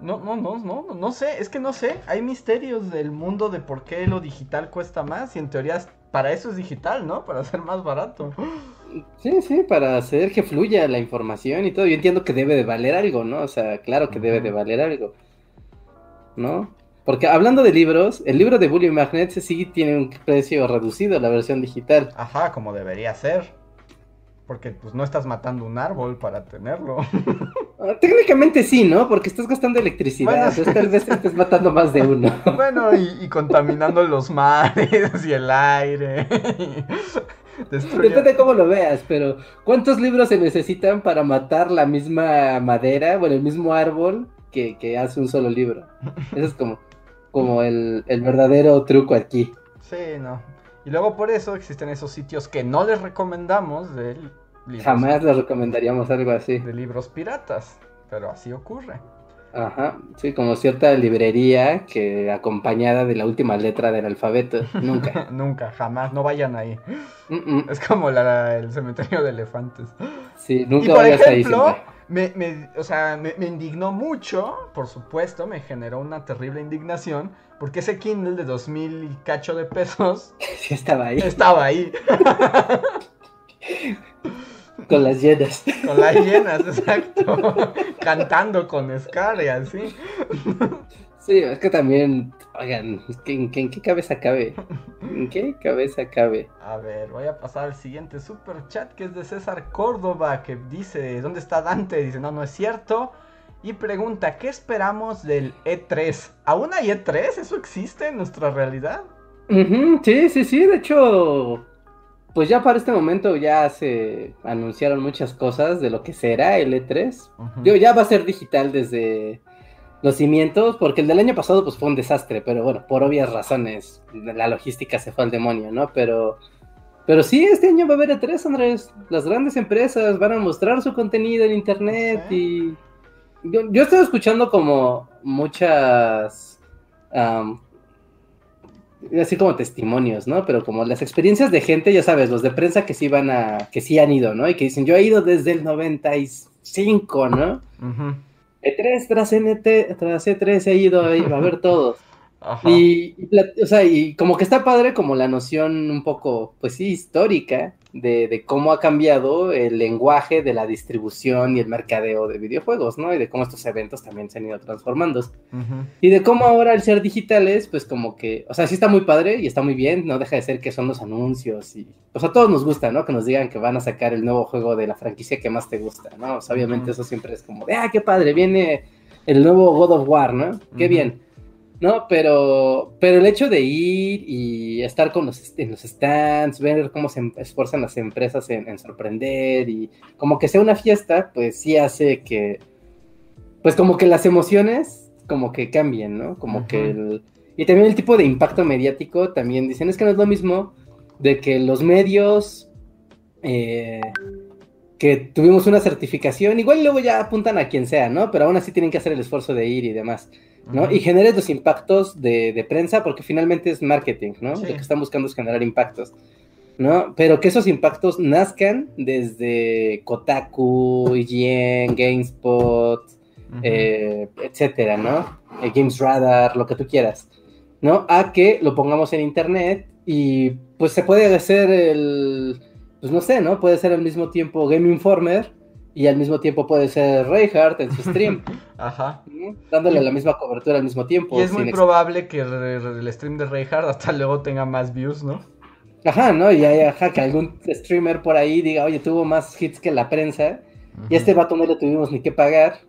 No, no, no, no, no sé, es que no sé. Hay misterios del mundo de por qué lo digital cuesta más y en teoría para eso es digital, ¿no? Para ser más barato.
Sí, sí, para hacer que fluya la información y todo. Yo entiendo que debe de valer algo, ¿no? O sea, claro que debe de valer algo. ¿No? Porque hablando de libros, el libro de Bully Magnet sí tiene un precio reducido, la versión digital.
Ajá, como debería ser. Porque pues no estás matando un árbol para tenerlo.
Técnicamente sí, ¿no? Porque estás gastando electricidad.
Bueno,
tal vez estés matando más de uno.
Bueno, y, y contaminando los mares y el aire. Destruye-
Depende de cómo lo veas, pero ¿cuántos libros se necesitan para matar la misma madera, bueno, el mismo árbol que, que hace un solo libro? Eso es como, como el, el verdadero truco aquí.
Sí, no. Y luego por eso existen esos sitios que no les recomendamos de libros,
Jamás les recomendaríamos algo así.
de libros piratas. Pero así ocurre.
Ajá, sí, como cierta librería que acompañada de la última letra del alfabeto. Nunca.
Nunca, jamás, no vayan ahí.
Mm, mm.
Es como la- el cementerio de elefantes.
Sí,
Y
nunca
por
vayas ahí
ejemplo,
siempre.
me, me- o sea, me, me indignó mucho, por supuesto, me generó una terrible indignación, porque ese Kindle de 2000 y cacho de pesos
Sí, estaba ahí,
estaba ahí,
con las llenas.
con las llenas, exacto, cantando con Scar y así.
Sí, es que también, oigan, ¿en, qué- en qué cabeza cabe? ¿En qué cabeza cabe?
A ver, voy a pasar al siguiente super chat que es de César Córdoba, que dice, ¿dónde está Dante? Dice, no, no es cierto. Y pregunta, ¿qué esperamos del E3? ¿Aún hay E3? ¿Eso existe en nuestra realidad?
Sí, sí, sí, de hecho, pues ya para este momento ya se anunciaron muchas cosas de lo que será el E3.
Ujú.
Digo, ya va a ser digital desde los cimientos, porque el del año pasado pues fue un desastre, pero bueno, por obvias razones, la logística se fue al demonio, ¿no? Pero, pero sí, este año va a haber E3, Andrés. Las grandes empresas van a mostrar su contenido en internet y yo, yo estoy escuchando como muchas, así como testimonios, ¿no? Pero como las experiencias de gente, ya sabes, los de prensa que sí van a, que sí han ido, ¿no? Y que dicen, yo he ido desde el 95, ¿no?
Ujú.
E3 tras NT, tras E3 he ido a, a ver todos.
Ajá.
Y, y o sea, y como que está padre como la noción un poco, pues sí, histórica de, de cómo ha cambiado el lenguaje de la distribución y el mercadeo de videojuegos, ¿no? Y de cómo estos eventos también se han ido transformando. Y de cómo ahora al ser digitales, pues como que, o sea, sí está muy padre y está muy bien, no deja de ser que son los anuncios y, o sea, a todos nos gusta, ¿no? Que nos digan que van a sacar el nuevo juego de la franquicia que más te gusta, ¿no? O sea, obviamente eso siempre es como de, ah, qué padre, viene el nuevo God of War, ¿no? Qué bien. ¿No? Pero, pero el hecho de ir y estar con los, en los stands, ver cómo se em- esfuerzan las empresas en, en sorprender y como que sea una fiesta, pues sí hace que, pues como que las emociones como que cambien, ¿no? Como que el... Y también el tipo de impacto mediático, también dicen, es que no es lo mismo de que los medios eh, que tuvimos una certificación, igual luego ya apuntan a quien sea, ¿no? Pero aún así tienen que hacer el esfuerzo de ir y demás, ¿no? Y generes los impactos de, de prensa, porque finalmente es marketing, ¿no?
Sí.
Lo que están buscando es generar impactos. ¿no? Pero que esos impactos nazcan desde Kotaku, IGN, GameSpot,
Ujú.
eh, etcétera, ¿no? Eh, Games Radar, lo que tú quieras, ¿no? A que lo pongamos en internet y pues se puede hacer el, pues no sé, ¿no? Puede ser al mismo tiempo Game Informer y al mismo tiempo puede ser Reinhardt en su stream,
Ajá.
dándole la misma cobertura al mismo tiempo.
Y es muy probable que el stream de Reinhardt hasta luego tenga más views, ¿no?
Ajá, ¿no? Y hay, ajá, que algún streamer por ahí diga, oye, tuvo más hits que la prensa y a este vato no le tuvimos ni que pagar,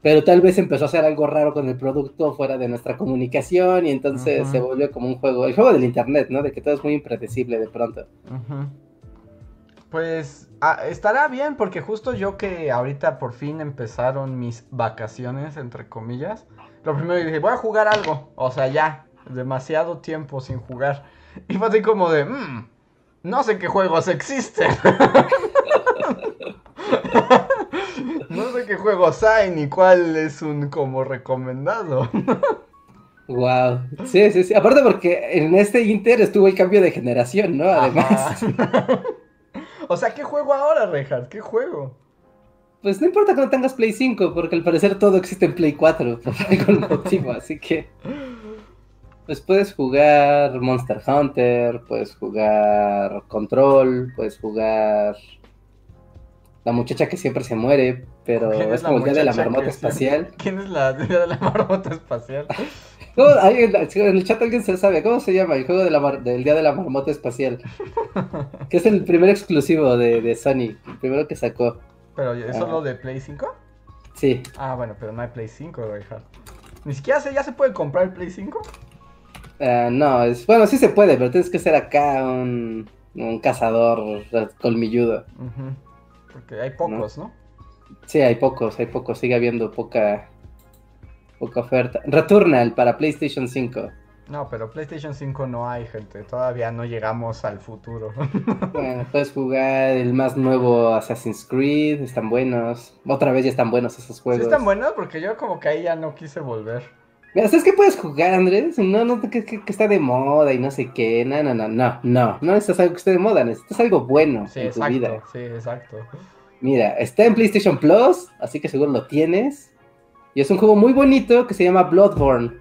pero tal vez empezó a hacer algo raro con el producto fuera de nuestra comunicación y entonces se volvió como un juego, el juego del internet, ¿no? De que todo es muy impredecible de pronto.
Ujú. Pues ah, estará bien porque justo yo que ahorita por fin empezaron mis vacaciones, entre comillas, lo primero que dije, voy a jugar algo. O sea, ya, demasiado tiempo sin jugar. Y fue así como de, "Mm, no sé qué juegos existen. no sé qué juegos hay ni cuál es un como recomendado.
Wow. Sí, sí, sí. Aparte porque en este Inter estuvo el cambio de generación, ¿no? Además.
O sea, ¿qué juego ahora, Reinhardt? ¿Qué juego?
pues no importa que no tengas Play 5, porque al parecer todo existe en Play 4 por algún motivo, así que pues puedes jugar Monster Hunter, puedes jugar Control, puedes jugar la muchacha que siempre se muere, pero
¿Quién
es
la
como el día de la marmota espacial.
¿Quién es la día de la marmota espacial?
En el chat alguien se sabe, ¿cómo se llama? El juego de la mar- del día de la marmota espacial. Que es el primer exclusivo de, de Sony, el primero que sacó.
Pero ¿es
Ah.
solo de Play 5?
Sí.
Ah, bueno, pero no hay Play 5, Reinhardt. Ni siquiera se, ya se puede comprar el Play 5.
Ah, no, es, bueno, sí se puede, pero tienes que ser acá un, un cazador colmilludo.
Ujú. Porque hay pocos, ¿no?
Sí, hay pocos, hay pocos, sigue habiendo poca, poca oferta. Returnal para PlayStation 5.
No, pero PlayStation 5 no hay, gente. Todavía no llegamos al futuro.
Bueno, puedes jugar el más nuevo Assassin's Creed, están buenos. Otra vez ya están buenos esos
sí
juegos.
están buenos porque yo como que ahí ya no quise volver.
Mira, ¿sabes qué puedes jugar, Andrés? No, no, que, que- que está de moda y no sé qué. No, no, no, no, no. No necesitas algo que esté de moda, necesitas algo bueno
Sí,
en tu vida.
Sí, exacto.
Mira, está en PlayStation Plus, así que seguro lo tienes. Y es un juego muy bonito que se llama Bloodborne.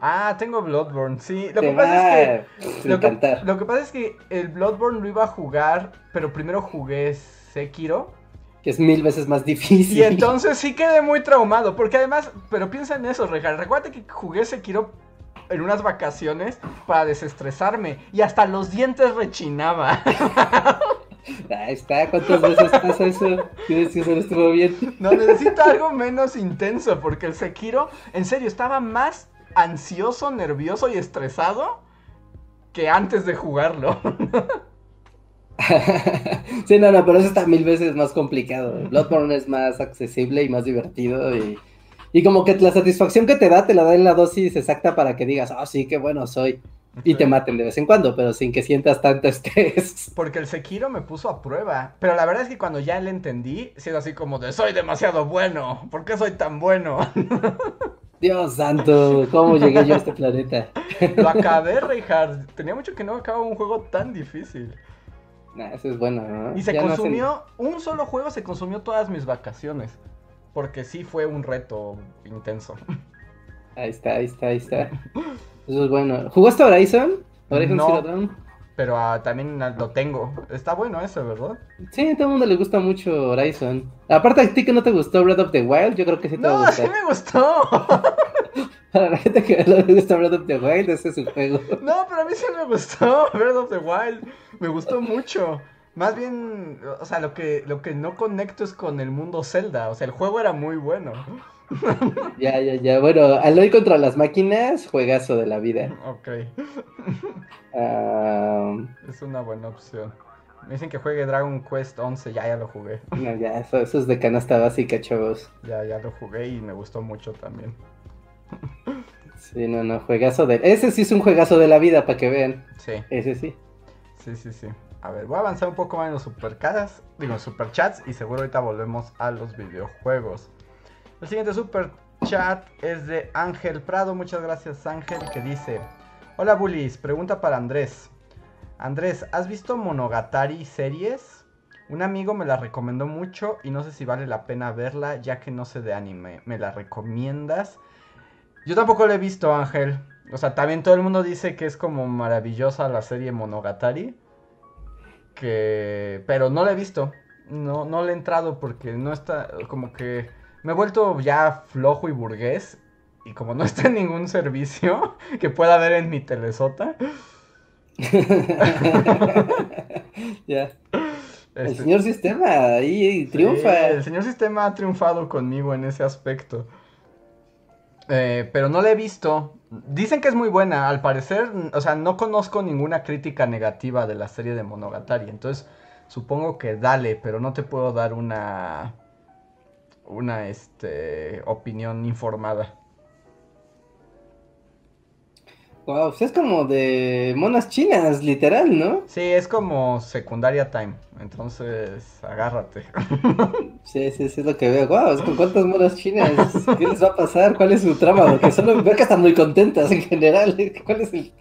Ah, tengo Bloodborne, sí. Lo que pasa es que Lo que,
encantar.
lo que pasa es que el Bloodborne lo iba a jugar, pero primero jugué Sekiro.
Que es mil veces más difícil.
Y entonces sí quedé muy traumado, porque además, pero piensa en eso, Rejar. Recuerda que jugué Sekiro en unas vacaciones para desestresarme y hasta los dientes rechinaba.
Ahí está, ¿cuántas veces pasa eso? Tienes que hacer estuvo bien.
No, necesito algo menos intenso, porque el Sekiro, en serio, estaba más ansioso, nervioso y estresado que antes de jugarlo.
sí, no, no, pero eso está mil veces más complicado. Bloodborne es más accesible y más divertido y, y como que la satisfacción que te da te la da en la dosis exacta para que digas, ah, sí, qué bueno soy. Y te maten de vez en cuando, pero sin que sientas tanto estrés.
Porque el Sekiro me puso a prueba. Pero la verdad es que cuando ya le entendí, era así como de soy demasiado bueno. ¿Por qué soy tan bueno?
Dios santo, ¿cómo llegué yo a este planeta?
Lo acabé, Reinhardt. Tenía mucho que no acababa un juego tan difícil.
Nah, eso es bueno, ¿no?
Y se
Ya no hacen-
consumió, un solo juego se consumió todas mis vacaciones. Porque sí fue un reto intenso.
Ahí está, ahí está, ahí está. Eso es bueno. ¿Jugaste Horizon? Horizon
No.
Zero Dawn.
Pero ah, también lo tengo. Está bueno ese, ¿verdad?
Sí, a todo el mundo le gusta mucho Horizon. Aparte a ti que no te gustó Breath of the Wild, yo creo que sí te va
No, sí me gustó.
Para la gente que no le gusta Breath of the Wild, ese es su juego.
No, pero a mí sí me gustó Breath of the Wild. Me gustó mucho. Más bien, o sea, lo que, lo que no conecto es con el mundo Zelda. O sea, el juego era muy bueno.
Ya, ya, ya. Bueno, Aloy contra las máquinas, juegazo de la vida.
Ok, es una buena opción. Me dicen que juegue Dragon Quest 11, ya, ya lo jugué.
no, ya, eso, eso es de canasta básica, chavos.
Ya, ya lo jugué y me gustó mucho también.
Sí, no, no, juegazo de... Ese sí es un juegazo de la vida, para que vean.
Sí,
Ese sí.
sí, sí, sí. A ver, voy a avanzar un poco más en los superchats, digo, superchats y seguro ahorita volvemos a los videojuegos. El siguiente super chat es de Ángel Prado, muchas gracias Ángel, que dice, hola bullies, pregunta para Andrés. Andrés, ¿has visto Monogatari series? Un amigo me la recomendó mucho y no sé si vale la pena verla ya que no sé de anime. ¿Me la recomiendas? Yo tampoco la he visto, Ángel. O sea, también todo el mundo dice que es como maravillosa la serie Monogatari. Que... Pero no la he visto. No, no he entrado porque no está... Como que me he vuelto ya flojo y burgués. Y como no está en ningún servicio que pueda ver en mi telesota.
ya. El
este,
señor Sistema ahí
sí,
triunfa.
el señor sistema ha triunfado conmigo en ese aspecto. Eh, pero no la he visto. Dicen que es muy buena. Al parecer, o sea, no conozco ninguna crítica negativa de la serie de Monogatari. Entonces, supongo que dale, pero no te puedo dar una. Una, este. opinión informada.
Wow, pues es como de monas chinas, literal, ¿no?
Sí, es como secundaria time. Entonces, agárrate.
Sí, sí, sí, es lo que veo. Wow, es con cuántas monas chinas. ¿Qué les va a pasar? ¿Cuál es su trama? Porque solo veo que están muy contentas en general. ¿Cuál es el,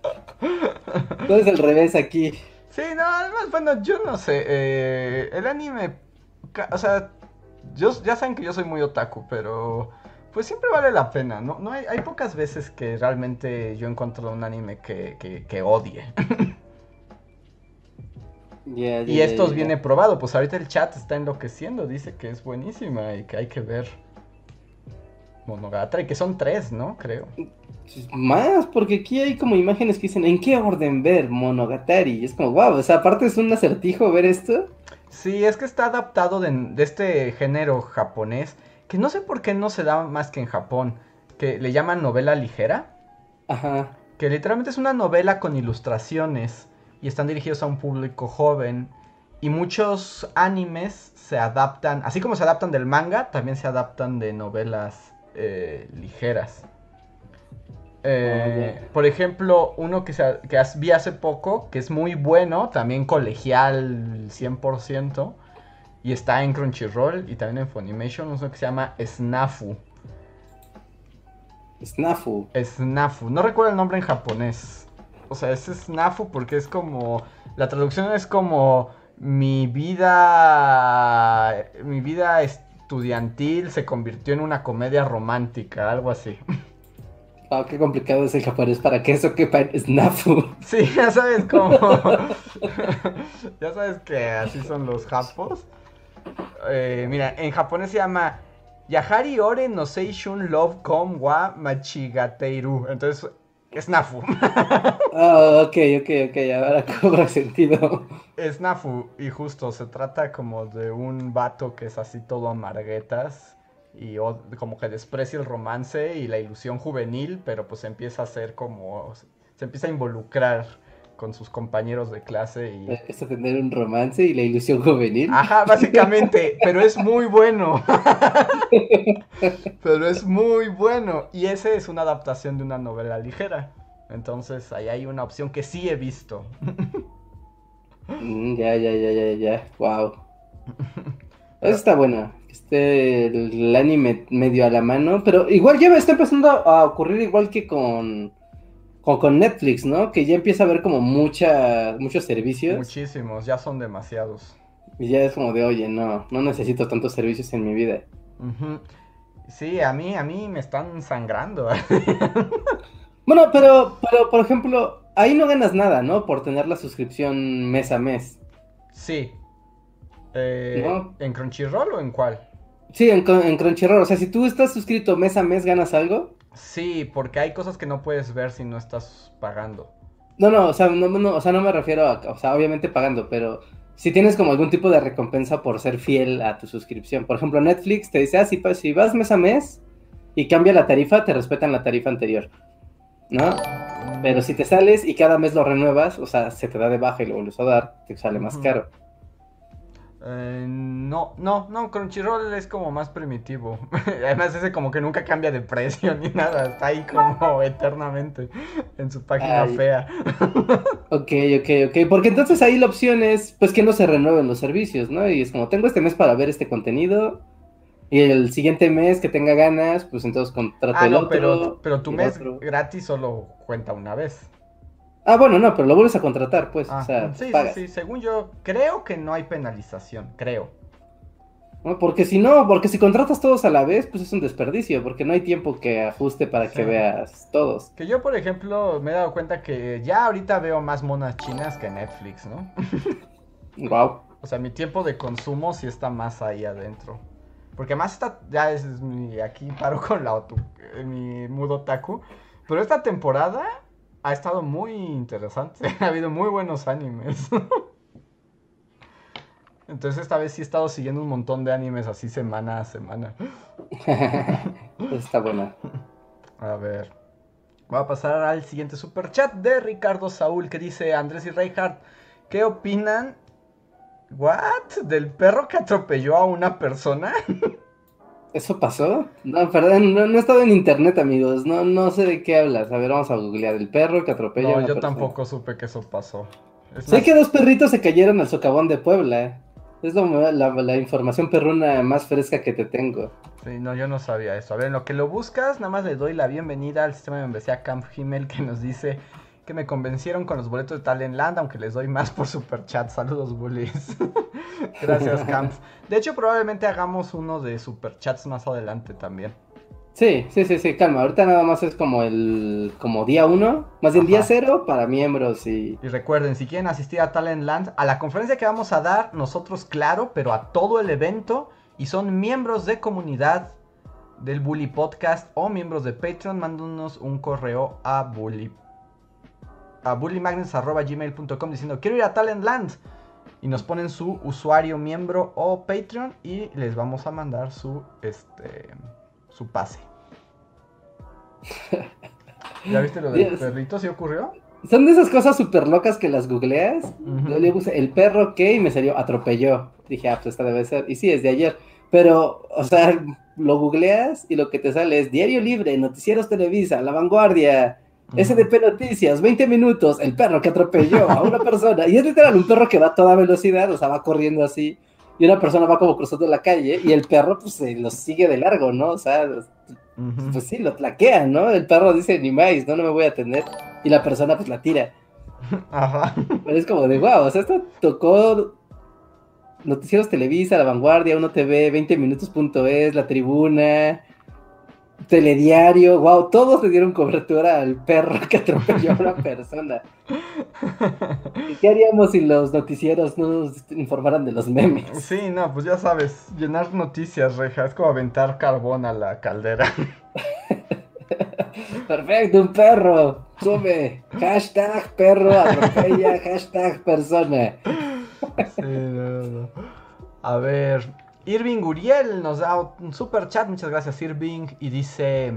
cuál es el revés aquí?
Sí, no, además, bueno, yo no sé. eh, el anime. O sea, yo, ya saben que yo soy muy otaku, pero. Pues siempre vale la pena, ¿no? no hay, hay pocas veces que realmente yo encuentro un anime que, que, que odie. Y estos
ya.
viene probado. Pues ahorita el chat está enloqueciendo. Dice que es buenísima y que hay que ver. Monogatari, que son tres, ¿no? Creo.
Más, porque aquí hay como imágenes que dicen ¿en qué orden ver Monogatari? Y es como, wow, o sea, aparte es un acertijo ver esto.
Sí, es que está adaptado de, de este género japonés que no sé por qué no se da más que en Japón, que le llaman novela ligera.
Ajá.
Que literalmente es una novela con ilustraciones y están dirigidos a un público joven. Y muchos animes se adaptan, así como se adaptan del manga, también se adaptan de novelas eh, ligeras. Eh, por ejemplo, uno que, se, que vi hace poco, que es muy bueno, también colegial 100%, y está en Crunchyroll y también en Funimation, uno que se llama Snafu.
Snafu.
Snafu, no recuerdo el nombre en japonés. O sea, es Snafu porque es como... La traducción es como mi vida... Mi vida estudiantil se convirtió en una comedia romántica, algo así.
Oh, qué complicado es el japonés para que eso quepa en Snafu.
Sí, ya sabes cómo. ya sabes que así son los japos. Eh, mira, en japonés se llama Yahari Ore no Seishun Love Kom wa Machigateiru. Entonces, Snafu.
Ah, ok, ok, ok, ahora cobra sentido.
Snafu, y justo se trata como de un vato que es así todo amarguetas y como que desprecia el romance y la ilusión juvenil, pero pues empieza a ser como, se empieza a involucrar con sus compañeros de clase y...
A tener un romance y la ilusión juvenil.
Ajá, básicamente, pero es muy bueno. pero es muy bueno. Y ese es una adaptación de una novela ligera. Entonces ahí hay una opción que sí he visto.
Mm, ya, ya, ya, ya, ya. Wow. Eso está bueno este el, anime medio a la mano, pero igual ya me está empezando a ocurrir igual que con, con, Netflix, ¿no? Que ya empieza a haber como mucha, muchos servicios.
Muchísimos, ya son demasiados.
Y ya es como de, oye, no, no necesito tantos servicios en mi vida.
Sí, a mí, a mí me están sangrando.
bueno, pero, pero, por ejemplo, ahí no ganas nada, ¿no? Por tener la suscripción mes a mes.
Sí. Eh, ¿En Crunchyroll o en cuál?
Sí, en, Crunchyroll. O sea, si tú estás suscrito mes a mes, ¿ganas algo?
Sí, porque hay cosas que no puedes ver si no estás pagando.
No, no, o sea, no, no, o sea, no me refiero a, o sea, obviamente pagando, pero si tienes como algún tipo de recompensa por ser fiel a tu suscripción. Por ejemplo, Netflix te dice, ah, si, si vas mes a mes y cambia la tarifa, te respetan la tarifa anterior, ¿no? Pero si te sales y cada mes lo renuevas, o sea, se te da de baja y lo vuelves a dar, te sale más caro.
Eh, no, no, no, Crunchyroll es como más primitivo. Además, ese como que nunca cambia de precio ni nada. Está ahí como eternamente en su página fea.
ok, ok, ok. Porque entonces ahí la opción es pues que no se renueven los servicios, ¿no? Y es como, tengo este mes para ver este contenido. Y el siguiente mes que tenga ganas, pues entonces contrato ah, el otro.
Pero, pero tu mes gratis solo cuenta una vez.
Ah, bueno, no, pero lo vuelves a contratar, pues. o sea,
ah, sí, sí, sí, según yo, creo que no hay penalización, creo.
porque si no, porque si contratas todos a la vez, pues es un desperdicio, porque no hay tiempo que ajuste para que veas todos.
Que yo, por ejemplo, me he dado cuenta que ya ahorita veo más monas chinas que Netflix, ¿no?
wow.
O sea, mi tiempo de consumo sí está más ahí adentro. Porque más está, ya es, mi, aquí paro con la mi mudo taku. Pero esta temporada ha estado muy interesante. ha habido muy buenos animes. Entonces esta vez sí he estado siguiendo un montón de animes así semana a semana.
Está buena.
A ver. Voy a pasar al siguiente super chat de Ricardo Saúl que dice Andrés y Reinhardt, ¿qué opinan? ¿What? ¿Del perro que atropelló a una persona?
¿Eso pasó? No, perdón, no, he estado en internet, amigos. No, no sé de qué hablas. A ver, vamos a googlear. El perro que atropella.
No, yo tampoco supe que eso pasó.
sé que dos perritos se cayeron al socavón de Puebla. Es la, la, información perruna más fresca que te tengo.
Sí, no, yo no sabía eso. A ver, en lo que lo buscas, nada más le doy la bienvenida al sistema de membresía Camp Himmel que nos dice que me convencieron con los boletos de Talentland, aunque les doy más por super chat. Saludos, bullies. Gracias, Camp. De hecho, probablemente hagamos uno de super chats más adelante también.
Sí, sí, sí, sí, calma. Ahorita nada más es como el como día uno, más bien día cero para miembros y...
Y recuerden, si quieren asistir a Talentland, a la conferencia que vamos a dar, nosotros claro, pero a todo el evento, y son miembros de comunidad del Bully Podcast o miembros de Patreon, mándanos un correo a Bully a bullymagnets.gmail.com diciendo quiero ir a Talentland. y nos ponen su usuario, miembro o Patreon y les vamos a mandar su este su pase. ¿Ya viste lo del perrito? ¿Sí ocurrió?
Son de esas cosas súper locas que las googleas.
Ujú.
Yo le puse el perro que y me salió atropelló. Dije, ah, pues esta debe ser. Y sí, es de ayer. Pero, o sea, lo googleas y lo que te sale es Diario Libre, Noticieros Televisa, La Vanguardia. SDP Noticias, 20 minutos, el perro que atropelló a una persona. Y es literal un perro que va a toda velocidad, o sea, va corriendo así. Y una persona va como cruzando la calle y el perro, pues, se lo sigue de largo, ¿no? O sea, pues sí, lo tlaquean, ¿no? El perro dice, ni más, no, no me voy a atender. Y la persona, pues, la tira.
Ajá.
Pero es como de wow, o sea, esto tocó Noticieros Televisa, La Vanguardia, Uno TV, 20 minutos.es, La Tribuna, Telediario, wow, todos le dieron cobertura al perro que atropelló a una persona. ¿Y qué haríamos si los noticieros no nos informaran de los memes?
Sí, no, pues ya sabes, llenar noticias, reja, es como aventar carbón a la caldera.
Perfecto, un perro, sube, hashtag perro atropella, hashtag persona.
Sí, no, no. A ver, Irving Uriel nos da un super chat, muchas gracias Irving, y dice,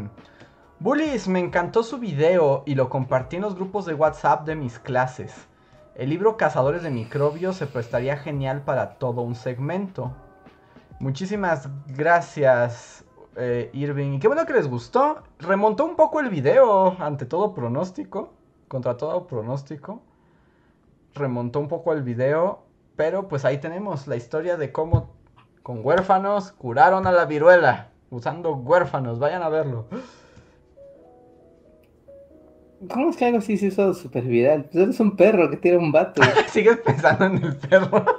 Bullies, me encantó su video y lo compartí en los grupos de WhatsApp de mis clases. El libro Cazadores de Microbios se prestaría genial para todo un segmento. Muchísimas gracias, eh, Irving. Y qué bueno que les gustó. Remontó un poco el video ante todo pronóstico. Contra todo pronóstico. Remontó un poco el video. Pero pues ahí tenemos la historia de cómo con huérfanos curaron a la viruela. Usando huérfanos. Vayan a verlo.
¿Cómo es que algo así se hizo súper viral? Pues eres un perro que tira un vato.
Sigues pensando en el perro.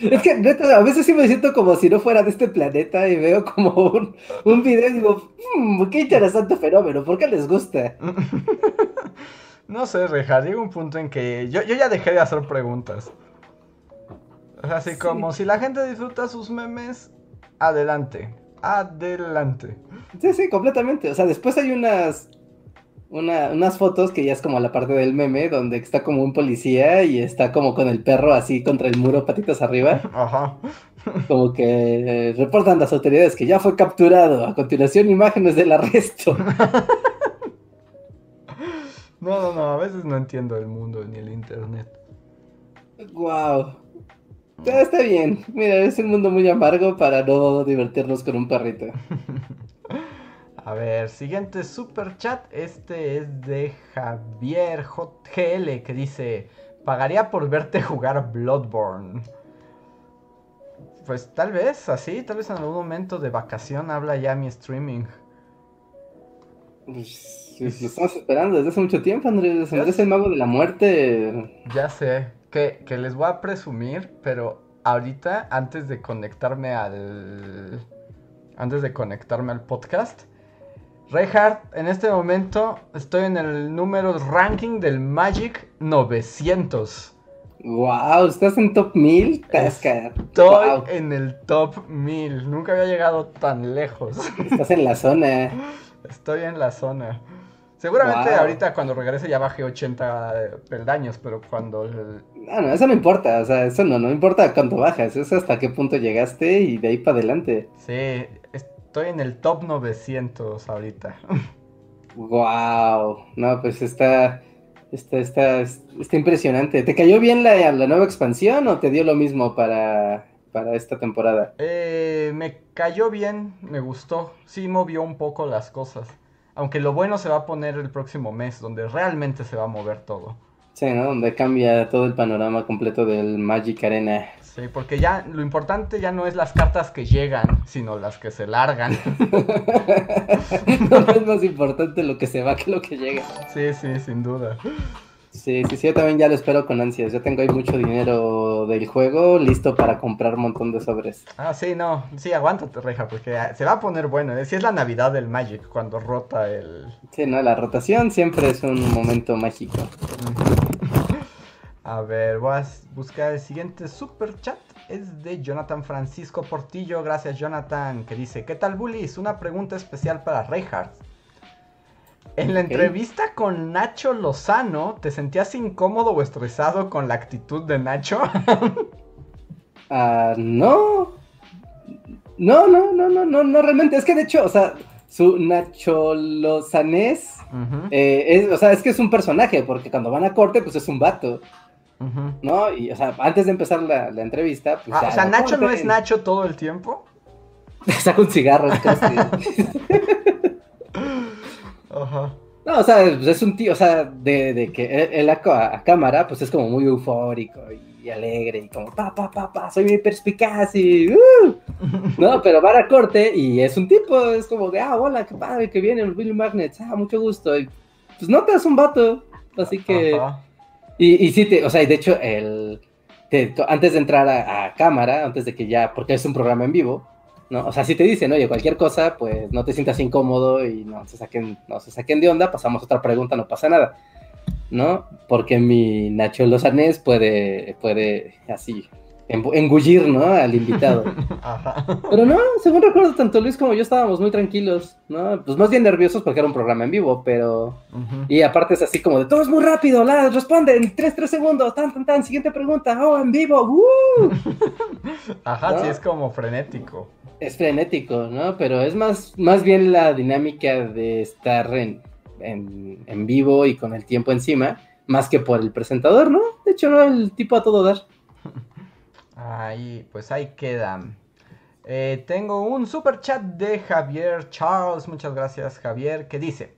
Es que a veces sí me siento como si no fuera de este planeta y veo como un, un video y digo, "Mm, qué interesante fenómeno, ¿por qué les gusta?
No sé, Reja, llega un punto en que yo, yo ya dejé de hacer preguntas. O sea, así
Sí.
como si la gente disfruta sus memes, adelante, adelante.
Sí, sí, completamente. O sea, después hay unas, una- unas fotos que ya es como la parte del meme, donde está como un policía y está como con el perro así contra el muro, patitas arriba,
Ajá.
como que eh, reportan las autoridades que ya fue capturado. A continuación, imágenes del arresto.
No, no, no, a veces no entiendo el mundo ni el internet.
Wow. Está bien. Mira, es un mundo muy amargo para no divertirnos con un perrito.
A ver, siguiente super chat. Este es de Javier JGL que dice: Pagaría por verte jugar Bloodborne. Pues tal vez, así, tal vez en algún momento de vacación habla ya mi streaming.
Pues, pues, lo estamos esperando desde hace mucho tiempo, Andrés. Andrés el mago de la muerte.
Ya sé, que, que les voy a presumir, pero ahorita, antes de conectarme al. Antes de conectarme al podcast. Reinhardt, en este momento estoy en el número ranking del Magic 900.
Wow, ¿estás en top 1000? Tasca.
Estoy
Wow,
en el top 1000. Nunca había llegado tan lejos.
estás en la zona.
Estoy en la zona. Seguramente
Wow.
ahorita cuando regrese ya bajé 80 peldaños, pero cuando...
No, no, eso no importa. O sea, eso no, no importa cuánto bajas. Es hasta qué punto llegaste y de ahí para adelante.
Sí, estoy en el top 900 ahorita.
Wow. No, pues está. Está, está, está impresionante. ¿Te cayó bien la, la nueva expansión o te dio lo mismo para, para esta temporada?
Eh, me cayó bien, me gustó. Sí movió un poco las cosas. Aunque lo bueno se va a poner el próximo mes, donde realmente se va a mover todo.
Sí, ¿no? Donde cambia todo el panorama completo del Magic Arena.
Sí, porque ya lo importante ya no es las cartas que llegan, sino las que se largan.
no es más importante lo que se va que lo que llega.
Sí, sí, sin duda.
Sí, sí, sí, yo también ya lo espero con ansias. Ya tengo ahí mucho dinero del juego listo para comprar un montón de sobres.
Ah, sí, no. Sí, aguántate, Reja, porque ah, se va a poner bueno. ¿eh? Sí es la Navidad del Magic, cuando rota el...
Sí, no, la rotación siempre es un momento mágico.
A ver, voy a buscar el siguiente super chat. Es de Jonathan Francisco Portillo. Gracias, Jonathan. Que dice: ¿Qué tal, bullies? Una pregunta especial para Reinhardt. En la entrevista con Nacho Lozano, ¿te sentías incómodo o estresado con la actitud de Nacho?
Ah, no. No, no, no, no, no, no, realmente. Es que de hecho, o sea, su Nacho Lozanés, eh, es, o sea, es que es un personaje, porque cuando van a corte, pues es un vato. ¿No? Y, o sea, antes de empezar la, entrevista, pues.
Ah, o sea, Nacho no es Nacho todo el tiempo.
Saca un cigarro casi. Ajá. No, o sea, pues es un tío, o sea, de, de que él, a, cámara, pues es como muy eufórico y, alegre y como, pa, pa, pa, pa, soy muy perspicaz y, uh". no, pero va a corte y es un tipo, es como de, ah, hola, qué padre que viene el Billy Magnets, ah, mucho gusto. Y, pues no te das un vato, así que, y, y sí, te, o sea, y de hecho, el, antes de entrar a cámara, antes de que ya, porque es un programa en vivo, ¿no? O sea, si te dicen, oye, cualquier cosa, pues no te sientas incómodo y no se saquen, no se saquen de onda, pasamos otra pregunta, no pasa nada, ¿no? Porque mi Nacho Lozanés puede, puede así engullir, ¿no? Al invitado. Pero no, según recuerdo, tanto Luis como yo estábamos muy tranquilos, ¿no? Pues más bien nerviosos porque era un programa en vivo, pero... Y aparte es así como de, todo es muy rápido, la, responde en 3, 3 segundos, tan, tan, tan, siguiente pregunta, oh, en vivo, ¡uh!
Ajá, sí, es como frenético.
Es frenético, ¿no? Pero es más, más bien la dinámica de estar en, en vivo y con el tiempo encima, más que por el presentador, ¿no? De hecho, no, el tipo a todo dar.
Ahí, pues ahí quedan. Eh, tengo un super chat de Javier Charles, muchas gracias Javier, que dice,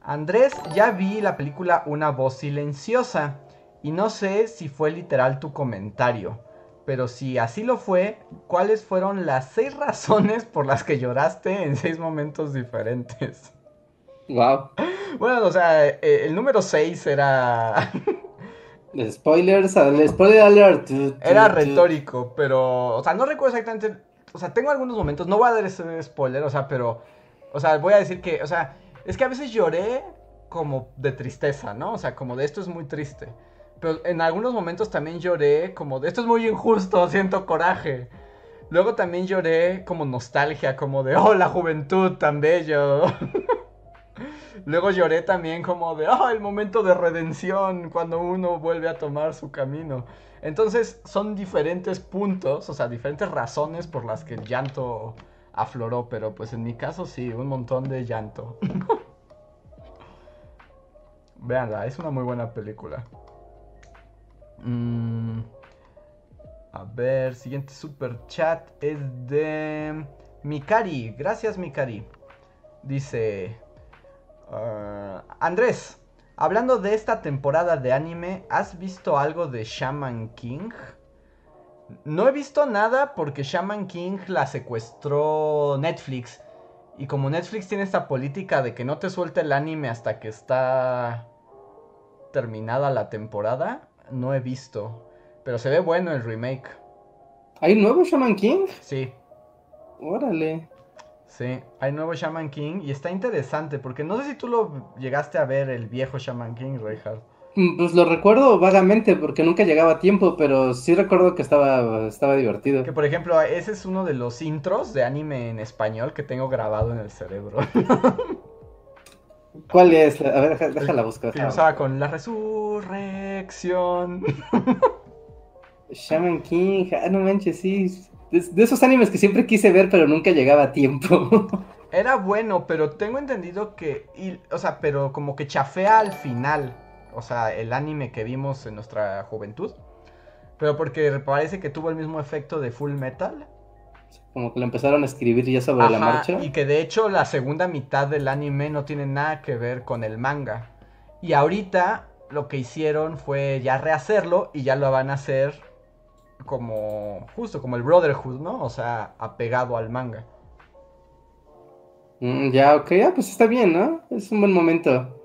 Andrés, ya vi la película Una voz silenciosa y no sé si fue literal tu comentario, pero si así lo fue, ¿cuáles fueron las seis razones por las que lloraste en seis momentos diferentes?
Wow.
Bueno, o sea, eh, el número seis era...
Spoilers, spoiler alert.
Era retórico, pero, o sea, no recuerdo exactamente, o sea, tengo algunos momentos, no voy a dar ese spoiler, o sea, pero, o sea, voy a decir que, o sea, es que a veces lloré como de tristeza, ¿no? O sea, como de esto es muy triste. Pero en algunos momentos también lloré como de esto es muy injusto, siento coraje. Luego también lloré como nostalgia, como de, oh, la juventud tan bello. Luego lloré también como de, oh, el momento de redención cuando uno vuelve a tomar su camino. Entonces son diferentes puntos, o sea, diferentes razones por las que el llanto afloró, pero pues en mi caso sí, un montón de llanto. Veanla, es una muy buena película. Mm, a ver, siguiente super chat es de Mikari. Gracias, Mikari. Dice, Ah, Andrés, hablando de esta temporada de anime, ¿has visto algo de Shaman King? No he visto nada porque Shaman King la secuestró Netflix. Y como Netflix tiene esta política de que no te suelta el anime hasta que está terminada la temporada, no he visto. Pero se ve bueno el remake.
¿Hay nuevo Shaman King?
Sí.
Órale.
Sí, hay nuevo Shaman King y está interesante porque no sé si tú lo llegaste a ver el viejo Shaman King, Reinhardt.
Mm, pues lo recuerdo vagamente porque nunca llegaba a tiempo, pero sí recuerdo que estaba, estaba divertido.
Que por ejemplo, ese es uno de los intros de anime en español que tengo grabado en el cerebro.
¿Cuál es? A ver, déjala buscar.
Empezaba con la resurrección.
Shaman King, ah, no manches, sí de, esos animes que siempre quise ver, pero nunca llegaba a tiempo.
Era bueno, pero tengo entendido que. o sea, pero como que chafea al final. O sea, el anime que vimos en nuestra juventud. Pero porque parece que tuvo el mismo efecto de Full Metal.
Como que lo empezaron a escribir ya sobre la marcha.
Y que de hecho la segunda mitad del anime no tiene nada que ver con el manga. Y ahorita lo que hicieron fue ya rehacerlo y ya lo van a hacer como justo como el Brotherhood, ¿no? O sea, apegado al manga.
Mm, ya, ok, ya, pues está bien, ¿no? Es un buen momento.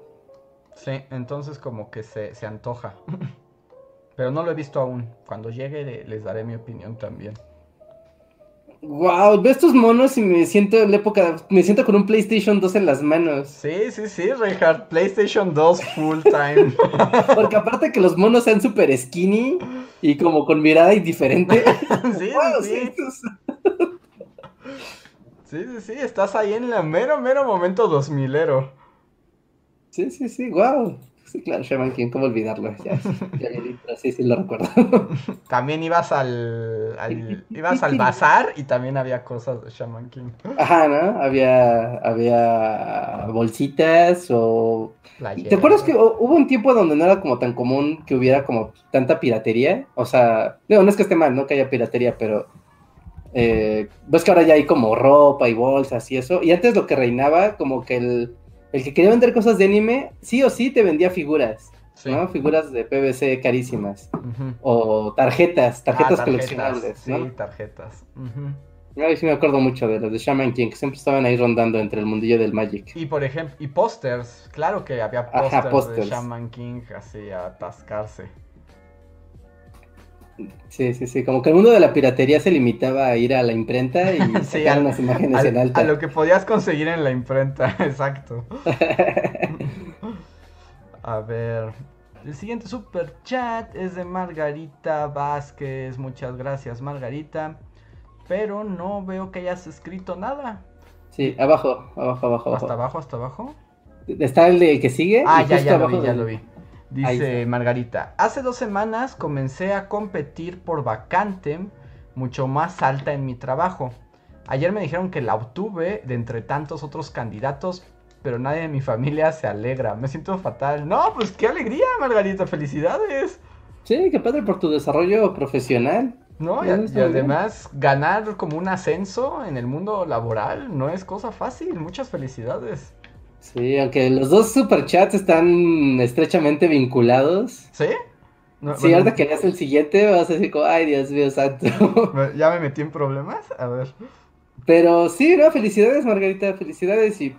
Sí, entonces como que se, se antoja. Pero no lo he visto aún. Cuando llegue les daré mi opinión también.
Wow, veo estos monos y me siento en la época, me siento con un PlayStation 2 en las manos.
Sí, sí, sí, Reinhardt, PlayStation 2 full time.
Porque aparte que los monos sean súper skinny y como con mirada indiferente. sí,
sí. sí, sí, sí, estás ahí en el mero, mero momento 2000ero.
Sí, sí, sí, wow. Sí, claro, Shaman King, ¿cómo olvidarlo? Ya, ya, ya, sí, sí, lo recuerdo.
También ibas al, al, ibas al bazar y también había cosas de Shaman King.
Ajá, ¿no? Había, había bolsitas o... ¿Te acuerdas que hubo un tiempo donde no era como tan común que hubiera como tanta piratería? O sea, no, no es que esté mal, no que haya piratería, pero... Eh, ves que ahora ya hay como ropa y bolsas y eso. Y antes lo que reinaba, como que el el que quería vender cosas de anime, sí o sí te vendía figuras, ¿no? Figuras de PVC carísimas. O tarjetas, tarjetas, ah, coleccionables, ¿no?
Sí, tarjetas.
sí me acuerdo mucho de los de Shaman King, que siempre estaban ahí rondando entre el mundillo del Magic.
Y por ejemplo, y pósters, claro que había pósters de Shaman King así a atascarse.
Sí, sí, sí, como que el mundo de la piratería se limitaba a ir a la imprenta y sacar unas imágenes en alta.
A lo que podías conseguir en la imprenta, exacto. a ver, el siguiente super chat es de Margarita Vázquez. Muchas gracias, Margarita. Pero no veo que hayas escrito nada.
Sí, abajo, abajo, abajo.
¿Hasta abajo, hasta abajo?
Está el de que sigue.
Ah, ya, ya lo vi, ya lo vi. Dice Margarita, hace dos semanas comencé a competir por vacante mucho más alta en mi trabajo. Ayer me dijeron que la obtuve de entre tantos otros candidatos, pero nadie de mi familia se alegra. Me siento fatal. No, pues qué alegría, Margarita, felicidades.
Sí, qué padre por tu desarrollo profesional.
No, y, y además ganar como un ascenso en el mundo laboral no es cosa fácil. Muchas felicidades.
Sí, aunque los dos superchats están estrechamente vinculados.
¿Sí?
sí, ahorita que leas el siguiente vas a decir como, ay Dios mío santo.
¿Ya me metí en problemas? A ver.
Pero sí, no, felicidades Margarita, felicidades y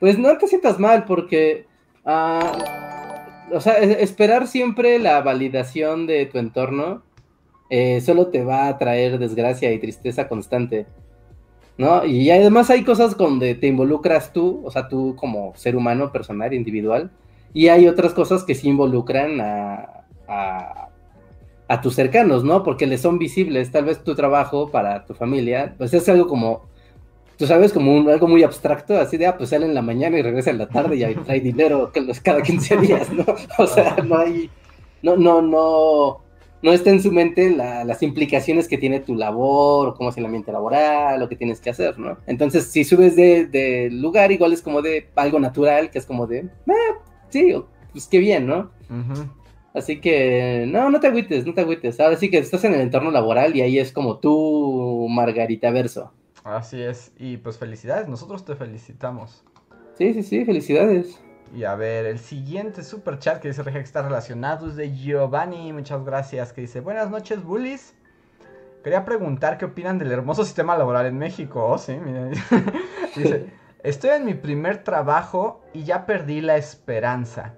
pues no te sientas mal porque, ah, o sea, esperar siempre la validación de tu entorno eh, solo te va a traer desgracia y tristeza constante. ¿No? Y además hay cosas donde te involucras tú, o sea, tú como ser humano, personal, individual, y hay otras cosas que sí involucran a, a, tus cercanos, ¿no? Porque les son visibles, tal vez tu trabajo para tu familia, pues es algo como, tú sabes, como un, algo muy abstracto, así de, ah, pues sale en la mañana y regresa en la tarde y hay, trae dinero cada 15 días, ¿no? O sea, no hay, no, no, no no está en su mente las implicaciones que tiene tu labor, o cómo es el ambiente laboral, lo que tienes que hacer, ¿no? Entonces, si subes de, lugar, igual es como de algo natural, que es como de, eh, sí, pues qué bien, ¿no? Así que, no, no te agüites, no te agüites. Ahora sí que estás en el entorno laboral y ahí es como tú, Margarita Verso.
Así es, y pues felicidades, nosotros te felicitamos.
Sí, sí, sí, felicidades.
Y a ver, el siguiente super chat que dice que está relacionado es de Giovanni. Muchas gracias. Que dice: Buenas noches, bullies. Quería preguntar qué opinan del hermoso sistema laboral en México. Oh, sí, miren. dice: Estoy en mi primer trabajo y ya perdí la esperanza.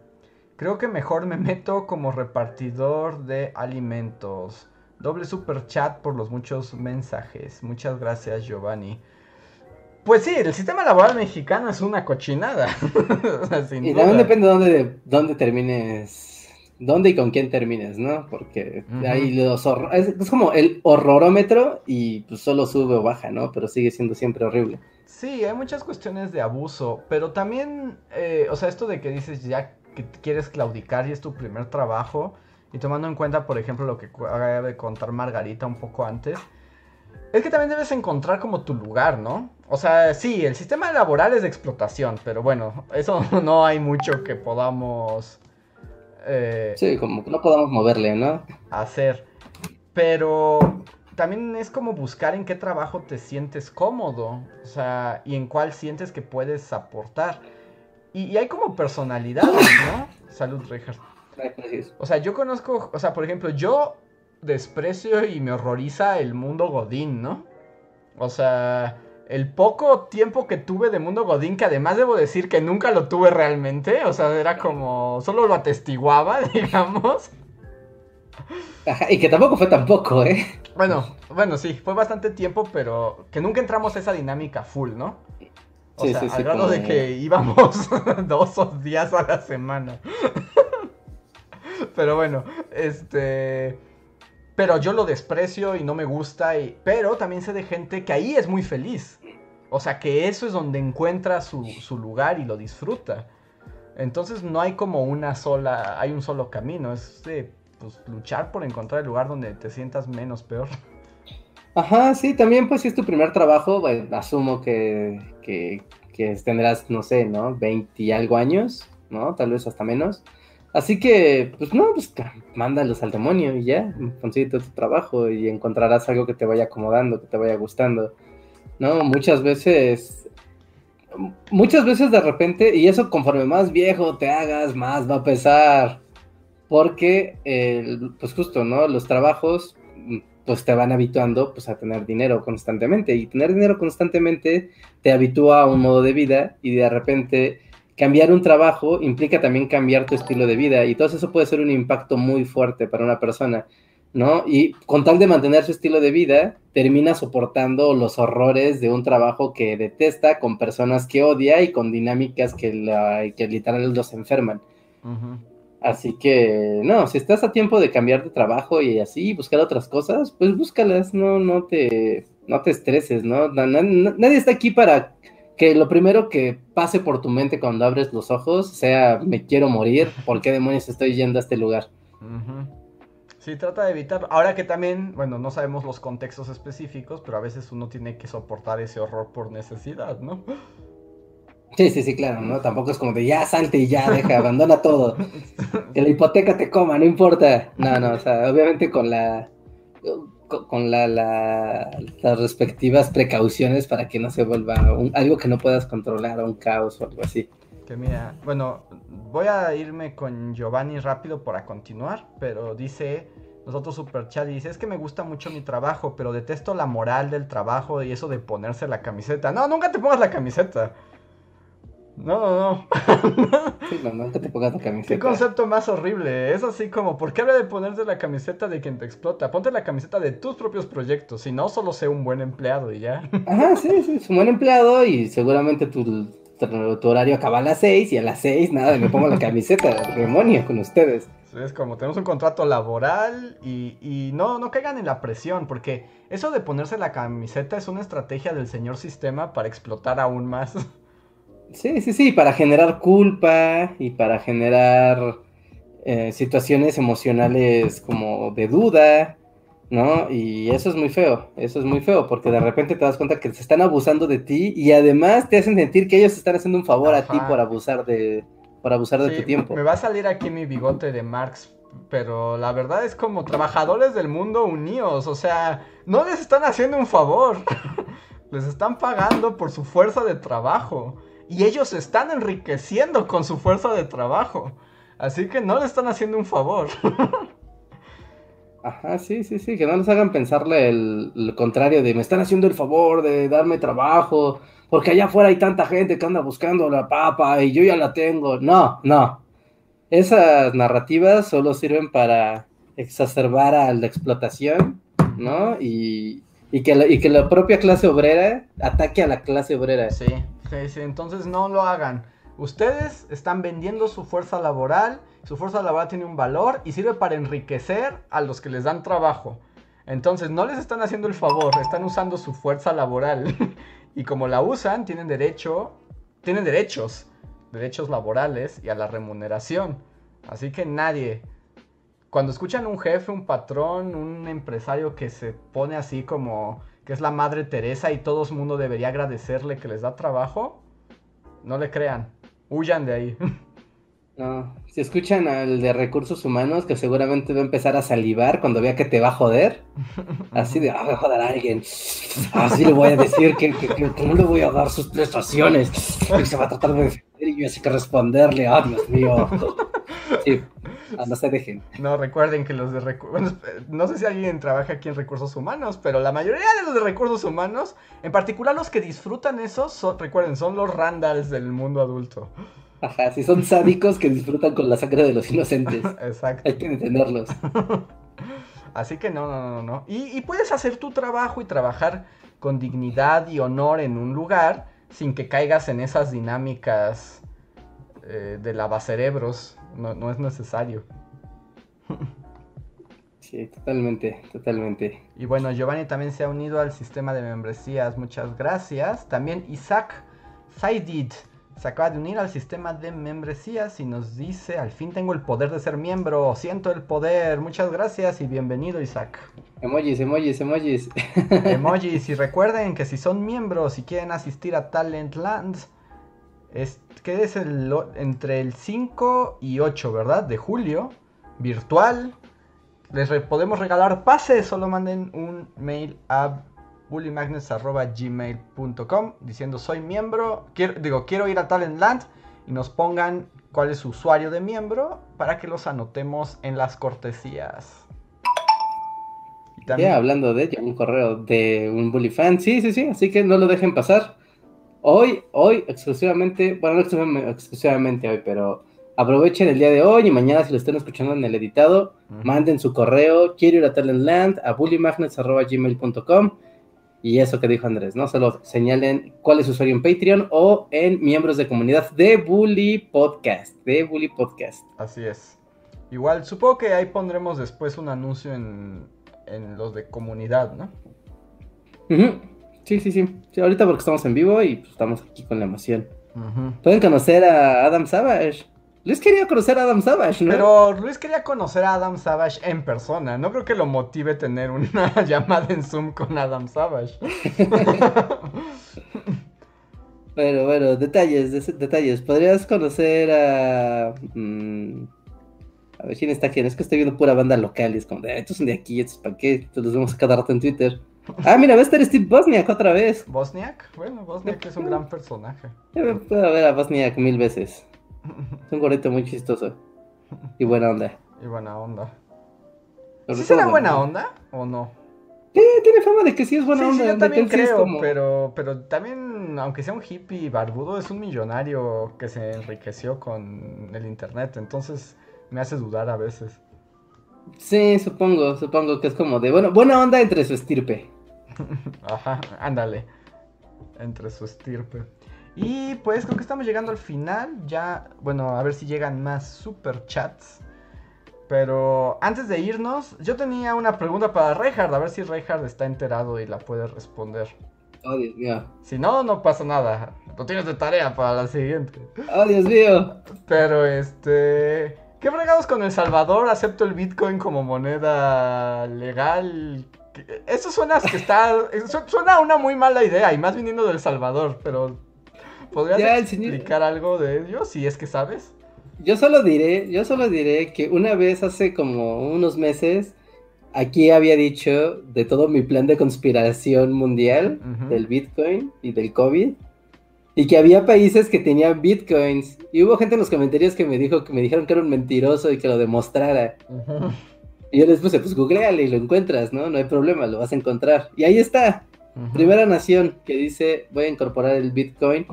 Creo que mejor me meto como repartidor de alimentos. Doble super chat por los muchos mensajes. Muchas gracias, Giovanni. Pues sí, el sistema laboral mexicano es una cochinada.
y también depende de dónde, dónde termines, dónde y con quién termines, ¿no? Porque ahí los es, como el horrorómetro y pues solo sube o baja, ¿no? Pero sigue siendo siempre horrible.
Sí, hay muchas cuestiones de abuso, pero también, eh, o sea, esto de que dices ya que quieres claudicar y es tu primer trabajo, y tomando en cuenta, por ejemplo, lo que acaba de contar Margarita un poco antes, es que también debes encontrar como tu lugar, ¿no? O sea, sí, el sistema laboral es de explotación, pero bueno, eso no hay mucho que podamos...
Eh, sí, como que no podamos moverle, ¿no?
Hacer. Pero también es como buscar en qué trabajo te sientes cómodo, o sea, y en cuál sientes que puedes aportar. Y, hay como personalidades, ¿no? Salud, Richard. O sea, yo conozco, o sea, por ejemplo, yo desprecio y me horroriza el mundo Godín, ¿no? O sea, el poco tiempo que tuve de mundo Godín, que además debo decir que nunca lo tuve realmente, o sea, era como, solo lo atestiguaba, digamos.
y que tampoco fue tan poco, ¿eh?
Bueno, bueno, sí, fue bastante tiempo, pero que nunca entramos a esa dinámica full, ¿no? O sea, al grado de que íbamos dos días a la semana. pero bueno, este... Pero yo lo desprecio y no me gusta. Y... Pero también sé de gente que ahí es muy feliz. O sea, que eso es donde encuentra su, lugar y lo disfruta. Entonces no hay como una sola, hay un solo camino, es de pues, luchar por encontrar el lugar donde te sientas menos peor.
Ajá, sí, también pues si es tu primer trabajo, asumo que, que, tendrás, no sé, ¿no? 20 y algo años, ¿no? Tal vez hasta menos. Así que, pues no, pues mándalos al demonio y ya, consigue tu trabajo y encontrarás algo que te vaya acomodando, que te vaya gustando. No, muchas veces, muchas veces de repente, y eso conforme más viejo te hagas, más va a pesar. Porque, pues justo, ¿no? Los trabajos, pues te van habituando pues a tener dinero constantemente y tener dinero constantemente te habitúa a un modo de vida y de repente cambiar un trabajo implica también cambiar tu estilo de vida y todo eso puede ser un impacto muy fuerte para una persona, ¿no? Y con tal de mantener su estilo de vida, termina soportando los horrores de un trabajo que detesta, con personas que odia y con dinámicas que, la, que literalmente los enferman. Así que, no, si estás a tiempo de cambiar de trabajo y así, buscar otras cosas, pues búscalas, no, no te, no te estreses, ¿no? Nadie está aquí para que lo primero que pase por tu mente cuando abres los ojos sea me quiero morir, ¿por qué demonios estoy yendo a este lugar?
Sí, trata de evitar. Ahora que también, bueno, no sabemos los contextos específicos, pero a veces uno tiene que soportar ese horror por necesidad, ¿no?
Sí, sí, sí, claro, ¿no? Tampoco es como de ya salte y ya, deja, abandona todo. Que la hipoteca te coma, no importa. No, no, o sea, obviamente con la con la, las respectivas precauciones para que no se vuelva algo que no puedas controlar, un caos o algo así.
Que bueno, voy a irme con Giovanni rápido para continuar, pero dice, nosotros super chat dice, es que me gusta mucho mi trabajo, pero detesto la moral del trabajo y eso de ponerse la camiseta. No, nunca te pongas la camiseta. No, no, no.
sí, no, te pongas la camiseta.
Qué concepto más horrible. Es así como, ¿por qué habla de ponerse la camiseta de quien te explota? Ponte la camiseta de tus propios proyectos. Si no, solo sé un buen empleado y ya.
Ajá, sí, sí, es un buen empleado y seguramente tu, tu, horario acaba a las 6 y a las 6 nada, me pongo la camiseta. demonio con ustedes.
es como tenemos un contrato laboral y, y, no, no caigan en la presión, porque eso de ponerse la camiseta es una estrategia del señor sistema para explotar aún más.
Sí, sí, sí, para generar culpa y para generar eh, situaciones emocionales como de duda, ¿no? Y eso es muy feo, eso es muy feo, porque de repente te das cuenta que se están abusando de ti y además te hacen sentir que ellos están haciendo un favor a ti por abusar de, por abusar de tu tiempo.
Me va a salir aquí mi bigote de Marx, pero la verdad es como trabajadores del mundo unidos, o sea, no les están haciendo un favor, les están pagando por su fuerza de trabajo y ellos están enriqueciendo con su fuerza de trabajo. Así que no le están haciendo un favor.
Ajá, sí, sí, sí, que no les hagan pensarle el, contrario de me están haciendo el favor de darme trabajo, porque allá afuera hay tanta gente que anda buscando la papa y yo ya la tengo. No, no. Esas narrativas solo sirven para exacerbar a la explotación, ¿no? Y, y, que y que la propia clase obrera ataque a la clase obrera.
Sí, entonces no lo hagan. Ustedes están vendiendo su fuerza laboral, su fuerza laboral tiene un valor y sirve para enriquecer a los que les dan trabajo. Entonces no les están haciendo el favor, están usando su fuerza laboral. y como la usan, tienen derecho, tienen derechos, derechos laborales y a la remuneración. Así que nadie, cuando escuchan un jefe, un patrón, un empresario que se pone así como que es la Madre Teresa y todo el mundo debería agradecerle que les da trabajo, no le crean, huyan de ahí.
No, si escuchan al de recursos humanos, que seguramente va a empezar a salivar cuando vea que te va a joder, así de, ah, voy a joder a alguien, así le voy a decir que, no le voy a dar sus prestaciones, y se va a tratar de defender y yo así que responderle, ah, Dios mío. Sí, Ah, no se dejen.
No, recuerden que los de recursos. no sé si alguien trabaja aquí en recursos humanos, pero la mayoría de los de recursos humanos, en particular los que disfrutan eso, recuerden, son los randals del mundo adulto.
Ajá, si son sádicos que disfrutan con la sangre de los inocentes. Exacto. Hay que entenderlos.
Así que no, no, no, no. Y, y, puedes hacer tu trabajo y trabajar con dignidad y honor en un lugar sin que caigas en esas dinámicas eh, de lavacerebros no, no es necesario.
Sí, totalmente, totalmente.
Y bueno, Giovanni también se ha unido al sistema de membresías, muchas gracias. También Isaac Saidid se acaba de unir al sistema de membresías y nos dice, al fin tengo el poder de ser miembro, siento el poder, muchas gracias y bienvenido Isaac.
Emojis, emojis, emojis.
Emojis, y recuerden que si son miembros y quieren asistir a Talentland, es, que es el, entre el 5 y 8, ¿verdad? De julio, virtual. Les podemos regalar pases, solo manden un mail a bullymagnets.gmail.com diciendo soy miembro, quiero, digo, quiero ir a Talentland y nos pongan cuál es su usuario de miembro para que los anotemos en las cortesías.
Hablando de un correo de un bully fan, sí, sí, sí, así que no lo dejen pasar. Hoy, hoy, exclusivamente, bueno, no exclusivamente hoy, pero aprovechen el día de hoy y mañana si lo están escuchando en el editado, manden su correo, quiero ir a Talentland, a bullymagnets.gmail.com y eso que dijo Andrés, ¿no? Solo señalen cuál es su usuario en Patreon o en miembros de comunidad de Bully Podcast, de Bully Podcast.
Así es. Igual, supongo que ahí pondremos después un anuncio en, los de comunidad, ¿no?
Sí, sí, sí, Ahorita porque estamos en vivo y pues, estamos aquí con la emoción. Pueden conocer a Adam Savage. Luis quería conocer a Adam Savage, ¿no?
Pero Luis quería conocer a Adam Savage en persona. No creo que lo motive tener una llamada en Zoom con Adam Savage.
bueno, bueno, detalles, detalles. ¿Podrías conocer a... Mm, a ver quién está aquí. Es que estoy viendo pura banda local y es como, de, estos son de aquí, estos para qué. Entonces los vemos cada rato en Twitter. Ah, mira, va a estar Steve Bosniak otra vez.
¿Bosniak? Bueno, Bosniak es un gran personaje.
Yo puedo ver a Bosniak mil veces. Es un gorrito muy chistoso. Y buena onda.
Y buena onda. ¿Sí será buena onda o no?
Sí, tiene fama de que sí es buena onda.
Sí, yo también creo, pero, pero también, aunque sea un hippie barbudo, es un millonario que se enriqueció con el internet. Entonces me hace dudar a veces.
Sí, supongo, supongo que es como de bueno, buena onda entre su estirpe.
Ajá, ándale. Entre su estirpe. Y pues creo que estamos llegando al final. Ya, bueno, a ver si llegan más super chats. Pero antes de irnos, yo tenía una pregunta para Reinhard. A ver si Reinhard está enterado y la puede responder.
Oh, Dios mío.
Si no, no pasa nada. Lo tienes de tarea para la siguiente.
Oh, Dios mío.
Pero este. ¿Qué fregados con El Salvador? Acepto el Bitcoin como moneda legal. Eso suena que está. Suena una muy mala idea, y más viniendo del Salvador, pero ¿Podrías explicar algo de ello, si es que sabes?
Yo solo diré, yo solo diré que una vez hace como unos meses, aquí había dicho de todo mi plan de conspiración mundial del Bitcoin y del COVID. Y que había países que tenían bitcoins. Y hubo gente en los comentarios que me dijo que me dijeron que era un mentiroso y que lo demostrara. Y yo les puse, pues googleale y lo encuentras, ¿no? No hay problema, lo vas a encontrar. Y ahí está. Primera nación que dice, voy a incorporar el bitcoin.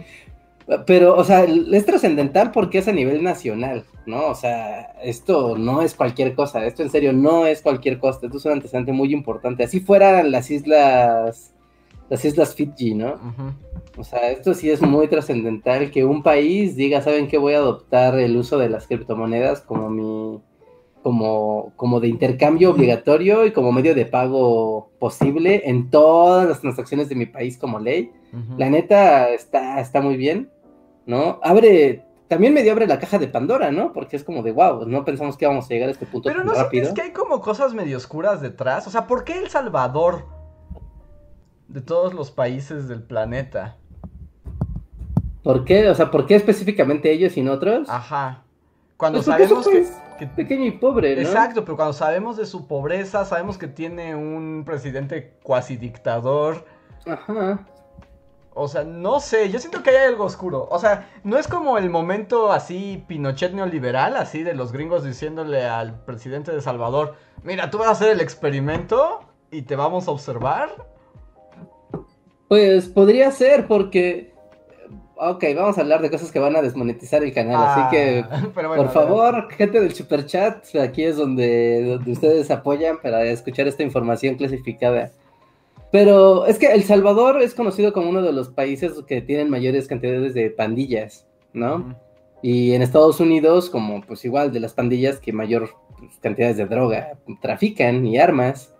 Pero, o sea, es trascendental porque es a nivel nacional, ¿no? O sea, esto no es cualquier cosa, esto en serio no es cualquier cosa, esto es un antecedente muy importante. Así fueran las islas, las islas Fiji, ¿no? O sea, esto sí es muy trascendental que un país diga, ¿saben qué? Voy a adoptar el uso de las criptomonedas como mi, como, como de intercambio obligatorio y como medio de pago posible en todas las transacciones de mi país como ley. La neta está, está muy bien. ¿no? Abre, también medio abre la caja de Pandora, ¿no? Porque es como de, wow, no pensamos que íbamos a llegar a este punto
Pero no rápido. que hay como cosas medio oscuras detrás. O sea, ¿por qué El Salvador de todos los países del planeta?
¿Por qué? O sea, ¿por qué específicamente ellos y no otros?
Ajá. Cuando pues sabemos que,
que, Pequeño y pobre, ¿no?
Exacto, pero cuando sabemos de su pobreza, sabemos que tiene un presidente cuasi dictador.
Ajá.
O sea, no sé, yo siento que hay algo oscuro. O sea, no es como el momento así Pinochet neoliberal, así de los gringos diciéndole al presidente de Salvador, mira, tú vas a hacer el experimento y te vamos a observar.
Pues podría ser porque... Ok, vamos a hablar de cosas que van a desmonetizar el canal, así que ah, por favor, gente del superchat, aquí es donde, donde ustedes apoyan para escuchar esta información clasificada. Pero es que El Salvador es conocido como uno de los países que tienen mayores cantidades de pandillas, ¿no? Y en Estados Unidos, como pues igual de las pandillas que mayor pues, cantidades de droga trafican y armas.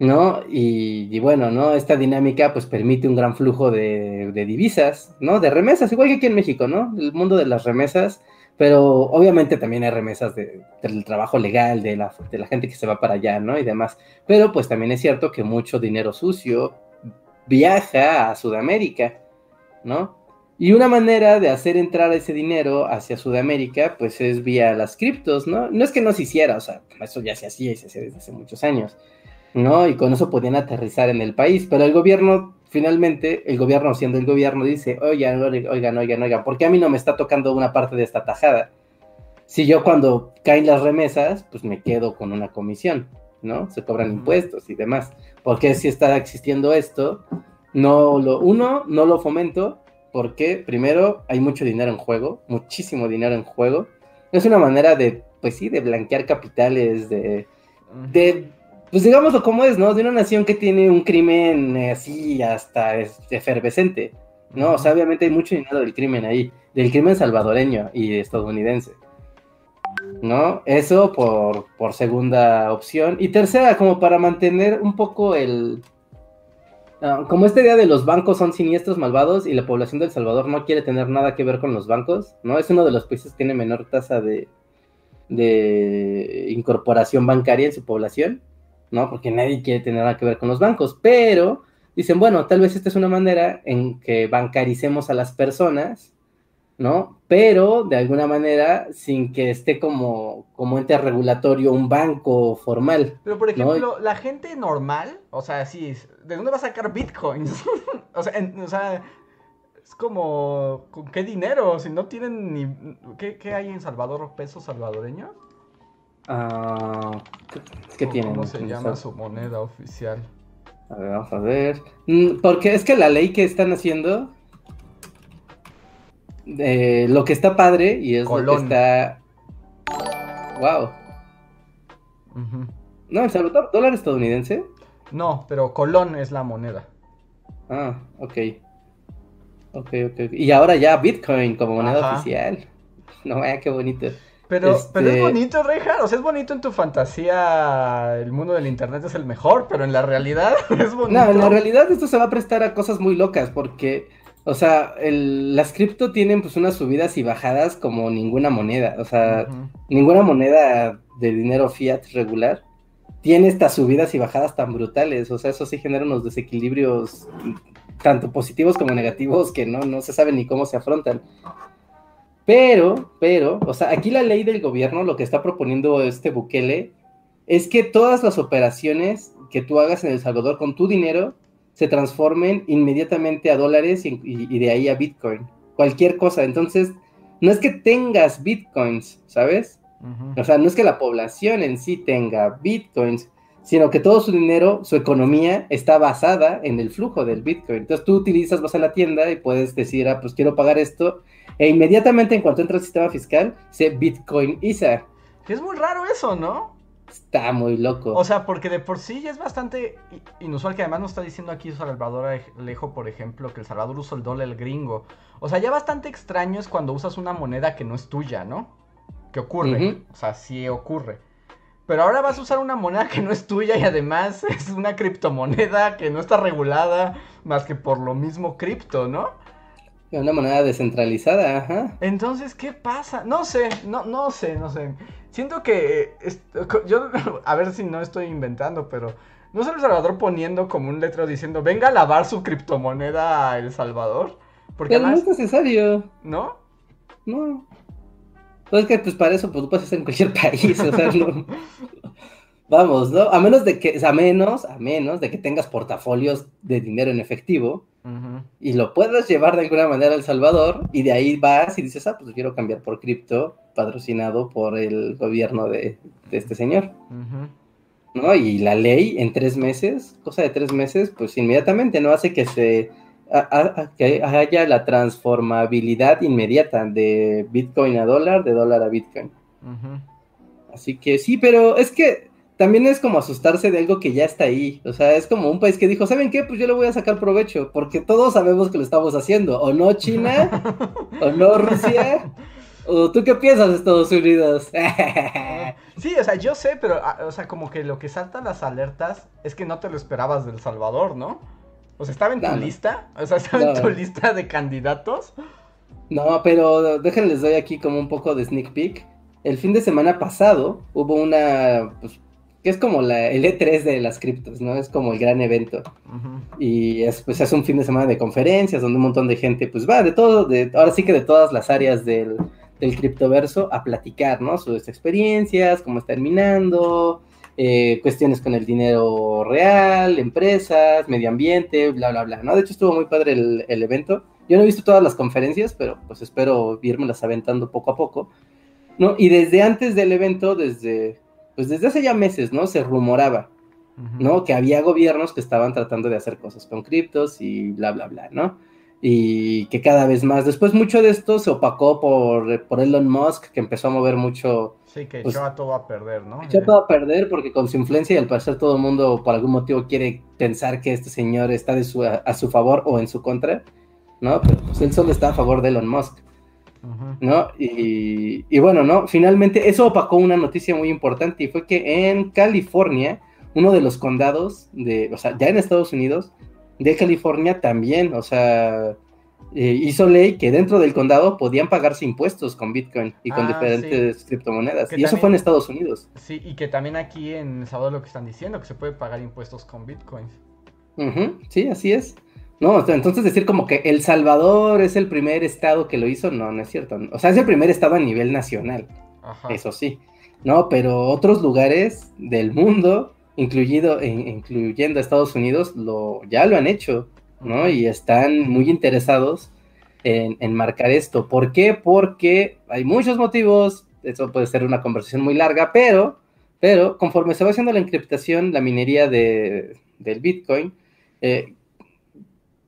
¿No? Y, bueno, ¿no? Esta dinámica pues permite un gran flujo de, divisas, ¿no? De remesas, igual que aquí en México, ¿no? El mundo de las remesas, pero obviamente también hay remesas del trabajo legal, de la, de la gente que se va para allá, ¿no? Y demás. Pero pues también es cierto que mucho dinero sucio viaja a Sudamérica, ¿no? Y una manera de hacer entrar ese dinero hacia Sudamérica, pues es vía las criptos, ¿no? No es que no se hiciera, o sea, eso ya se hacía y se hacía desde hace muchos años, ¿no? Y con eso podían aterrizar en el país, pero el gobierno, finalmente, el gobierno siendo el gobierno, dice, oigan, oigan, oigan, oigan, ¿por qué a mí no me está tocando una parte de esta tajada? Si yo cuando caen las remesas, pues me quedo con una comisión, ¿no? Se cobran impuestos y demás. ¿Por qué si está existiendo esto? No lo, uno, no lo fomento, porque primero hay mucho dinero en juego, muchísimo dinero en juego. Es una manera de, pues sí, de blanquear capitales, de, de pues digámoslo como es, ¿no? De una nación que tiene un crimen así hasta efervescente, ¿no? O sea, obviamente hay mucho dinero del crimen ahí, del crimen salvadoreño y estadounidense, ¿no? Eso por, por segunda opción. Y tercera, como para mantener un poco el, Ah, como esta idea de los bancos son siniestros, malvados y la población de El Salvador no quiere tener nada que ver con los bancos, ¿no? Es uno de los países que tiene menor tasa de, de incorporación bancaria en su población, ¿no? Porque nadie quiere tener nada que ver con los bancos, pero dicen, bueno, tal vez esta es una manera en que bancaricemos a las personas ¿no? Pero de alguna manera sin que esté como, como ente regulatorio un banco formal.
Pero por ejemplo, la gente normal, o sea, sí, ¿de dónde va a sacar bitcoins? o, sea, o, sea, es como, ¿con qué dinero? Si no tienen ni... ¿Qué, hay en Salvador? ¿Peso salvadoreño?
Ah, ¿Qué, tienen?
¿Cómo se llama su moneda oficial?
A ver, vamos a ver. Mm, porque es que la ley que están haciendo eh, lo que está padre y es lo que está. Wow. No, ¿el Salvador dólar estadounidense?
No, pero Colón es la moneda.
Ah, ok. Ok, ok. Y ahora ya Bitcoin como moneda oficial. No, vaya, qué bonito.
Pero, pero es este bonito, Reja. O sea, es bonito en tu fantasía. El mundo del internet es el mejor, pero en la realidad es bonito.
No, en la realidad esto se va a prestar a cosas muy locas porque o sea, el, las cripto tienen pues unas subidas y bajadas como ninguna moneda. O sea, ninguna moneda de dinero fiat regular tiene estas subidas y bajadas tan brutales. O sea, eso sí genera unos desequilibrios tanto positivos como negativos que no, no se sabe ni cómo se afrontan. Pero, pero, o sea, aquí la ley del gobierno, lo que está proponiendo este Bukele, es que todas las operaciones que tú hagas en El Salvador con tu dinero se transformen inmediatamente a dólares y, de ahí a Bitcoin. Cualquier cosa. Entonces, no es que tengas Bitcoins, ¿sabes? O sea, no es que la población en sí tenga Bitcoins, sino que todo su dinero, su economía está basada en el flujo del Bitcoin. Entonces tú utilizas, vas a la tienda y puedes decir, ah, pues quiero pagar esto, e inmediatamente en cuanto entra el sistema fiscal, se Bitcoin ISA.
Es muy raro eso, ¿no?
Está muy loco.
O sea, porque de por sí ya es bastante inusual que además nos está diciendo aquí Salvador Alejo, por ejemplo, que El Salvador usa el dólar el gringo. O sea, ya bastante extraño es cuando usas una moneda que no es tuya, ¿no? Que ocurre. O sea, sí ocurre. Pero ahora vas a usar una moneda que no es tuya y además es una criptomoneda que no está regulada más que por lo mismo cripto, ¿no?
Una moneda descentralizada, ajá.
Entonces, ¿qué pasa? No sé, no, no sé, no sé. Siento que. Yo, a ver si no estoy inventando, pero. ¿No es El Salvador poniendo como un letrero diciendo venga a lavar su criptomoneda a El Salvador?
Porque pero no es necesario.
¿No?
No. Pues que pues para eso pues, tú puedes hacer en cualquier país, o sea, no. Vamos, ¿no? A menos de que, a menos, a menos de que tengas portafolios de dinero en efectivo y lo puedas llevar de alguna manera a El Salvador y de ahí vas y dices, ah, pues quiero cambiar por cripto patrocinado por el gobierno de, este señor. ¿No? Y la ley en tres meses, cosa de tres meses, pues inmediatamente no hace que se que haya la transformabilidad inmediata de Bitcoin a dólar, de dólar a Bitcoin. Así que sí, pero es que también es como asustarse de algo que ya está ahí. O sea, es como un país que dijo, ¿saben qué? Pues yo le voy a sacar provecho, porque todos sabemos que lo estamos haciendo. O no China, o no Rusia. ¿O tú qué piensas, Estados Unidos?
Sí, o sea, yo sé, pero, ah, o sea, como que lo que saltan las alertas es que no te lo esperabas del Salvador, ¿no? O sea, ¿estaba en tu
No, no.
lista? O sea, ¿estaba en tu lista de candidatos?
No, pero déjenles doy aquí como un poco de sneak peek. El fin de semana pasado hubo una, pues, que es como la, el E3 de las criptos, ¿no? Es como el gran evento. Y es, pues, es un fin de semana de conferencias donde un montón de gente, pues va de todo, de, ahora sí que de todas las áreas del, del criptoverso a platicar, ¿no? Sus experiencias, cómo está terminando, eh, cuestiones con el dinero real, empresas, medio ambiente, bla, bla, bla, ¿no? De hecho estuvo muy padre el, el evento. Yo no he visto todas las conferencias, pero pues espero irmelas aventando poco a poco, ¿no? Y desde antes del evento, desde, pues desde hace ya meses, ¿no? Se rumoraba. ¿no? Que había gobiernos que estaban tratando de hacer cosas con criptos y bla, bla, bla, ¿no? Y que cada vez más, después mucho de esto se opacó por, por Elon Musk, que empezó a mover mucho,
Sí, que
Pues-
echó a todo a perder, ¿no?
echó todo a perder porque con su influencia y al parecer todo el mundo por algún motivo quiere pensar que este señor está de su, a, a su favor o en su contra, ¿no? Pero pues él solo está a favor de Elon Musk. ¿no? Y, y bueno, ¿no? Finalmente eso opacó una noticia muy importante y fue que en California, uno de los condados de, o sea, ya en Estados Unidos, de California también, o sea, eh, hizo ley que dentro del condado podían pagarse impuestos con Bitcoin y con
Ah,
diferentes criptomonedas.
Que
y eso fue en Estados Unidos.
Sí, y que también aquí en El Salvador lo que están diciendo, que se puede pagar impuestos con bitcoins.
Ujú, sí, así es. No, entonces decir como que El Salvador es el primer estado que lo hizo, no, no es cierto. O sea, es el primer estado a nivel nacional.
Ajá.
eso sí, ¿no? Pero otros lugares del mundo, incluido, in- incluyendo Estados Unidos, lo, ya lo han hecho, ¿no? Y están muy interesados en, en marcar esto. ¿Por qué? Porque hay muchos motivos, eso puede ser una conversación muy larga, pero, pero conforme se va haciendo la encriptación, la minería de, del Bitcoin, eh,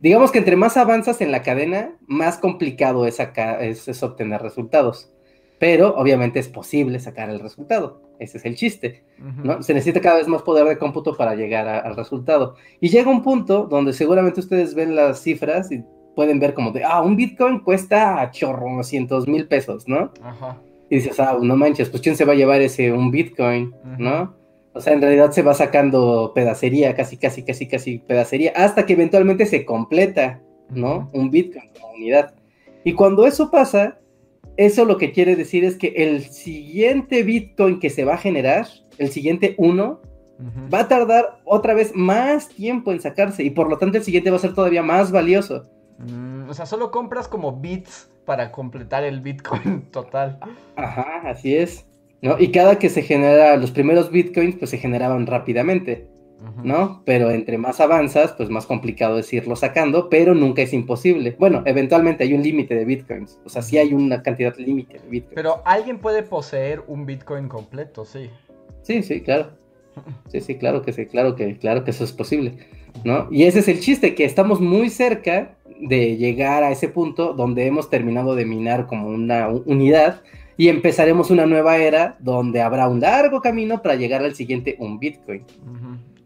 digamos que entre más avanzas en la cadena, más complicado es, sacar, es, es obtener resultados pero obviamente es posible sacar el resultado. Ese es el chiste. ¿no? Se necesita cada vez más poder de cómputo para llegar a- al resultado. Y llega un punto donde seguramente ustedes ven las cifras y pueden ver como de, ah, un Bitcoin cuesta chorro, cientos mil pesos, ¿no?
Ajá.
Y dices, ah, no manches, pues ¿quién se va a llevar ese un Bitcoin, ¿no? O sea, en realidad se va sacando pedacería, casi, casi, casi, casi pedacería, hasta que eventualmente se completa, ¿no? Un Bitcoin como unidad. Y cuando eso pasa, eso lo que quiere decir es que el siguiente Bitcoin que se va a generar, el siguiente uno, va a tardar otra vez más tiempo en sacarse y por lo tanto el siguiente va a ser todavía más valioso.
Mm, o sea, solo compras como bits para completar el bitcoin total.
Ajá, así es. ¿no? Y cada que se genera los primeros Bitcoins, pues se generaban rápidamente. ¿No? Pero entre más avanzas, pues más complicado es irlo sacando, pero nunca es imposible. Bueno, eventualmente hay un límite de bitcoins, o sea, sí hay una cantidad límite de bitcoins.
Pero alguien puede poseer un bitcoin completo, sí.
Sí, sí, claro. Sí, sí, claro que sí, claro que, claro que eso es posible, ¿no? Y ese es el chiste, que estamos muy cerca de llegar a ese punto donde hemos terminado de minar como una unidad y empezaremos una nueva era donde habrá un largo camino para llegar al siguiente un bitcoin.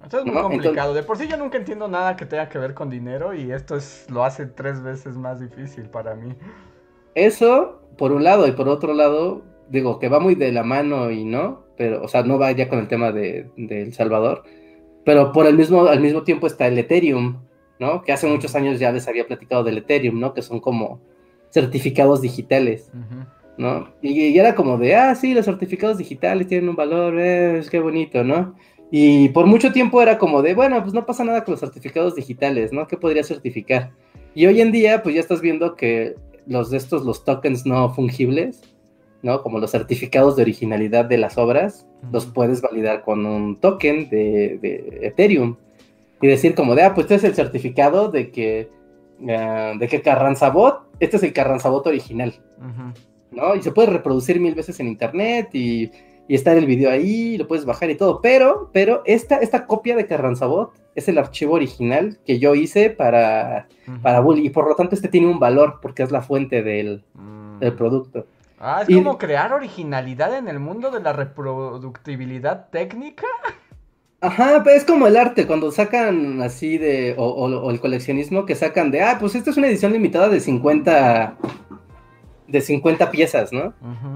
Esto es muy
No,
complicado. De por sí yo nunca entiendo nada que tenga que ver con dinero y esto es lo hace tres veces más difícil para mí.
Eso, por un lado, y por otro lado, digo que va muy de la mano y no, pero, o sea, no va ya con el tema de, de El Salvador, pero por el mismo, al mismo tiempo está el Ethereum, ¿no? Que hace muchos años ya les había platicado del Ethereum, ¿no? Que son como certificados digitales. ¿no? Y, y era como de, ah, sí, los certificados digitales tienen un valor, eh, es que bonito, ¿no? Y por mucho tiempo era como de, bueno, pues no pasa nada con los certificados digitales, ¿no? ¿Qué podría certificar? Y hoy en día, pues ya estás viendo que los de estos, los tokens no fungibles, ¿no? Como los certificados de originalidad de las obras, los puedes validar con un token de, de Ethereum. Y decir como de, ah, pues este es el certificado de que, ah, de que Carranzabot, este es el Carranzabot original. ¿no? Y se puede reproducir mil veces en internet y, y está el video ahí, lo puedes bajar y todo, pero, pero esta, esta copia de Carranzabot es el archivo original que yo hice para,
Ujú.
para Bully y por lo tanto este tiene un valor porque es la fuente del,
Mm.
del producto.
Ah, es
Y-
como crear originalidad en el mundo de la reproductibilidad técnica.
Ajá, pero es como el arte, cuando sacan así de, o, o- o el coleccionismo que sacan de, ah, pues esta es una edición limitada de 50, de 50 piezas, ¿no?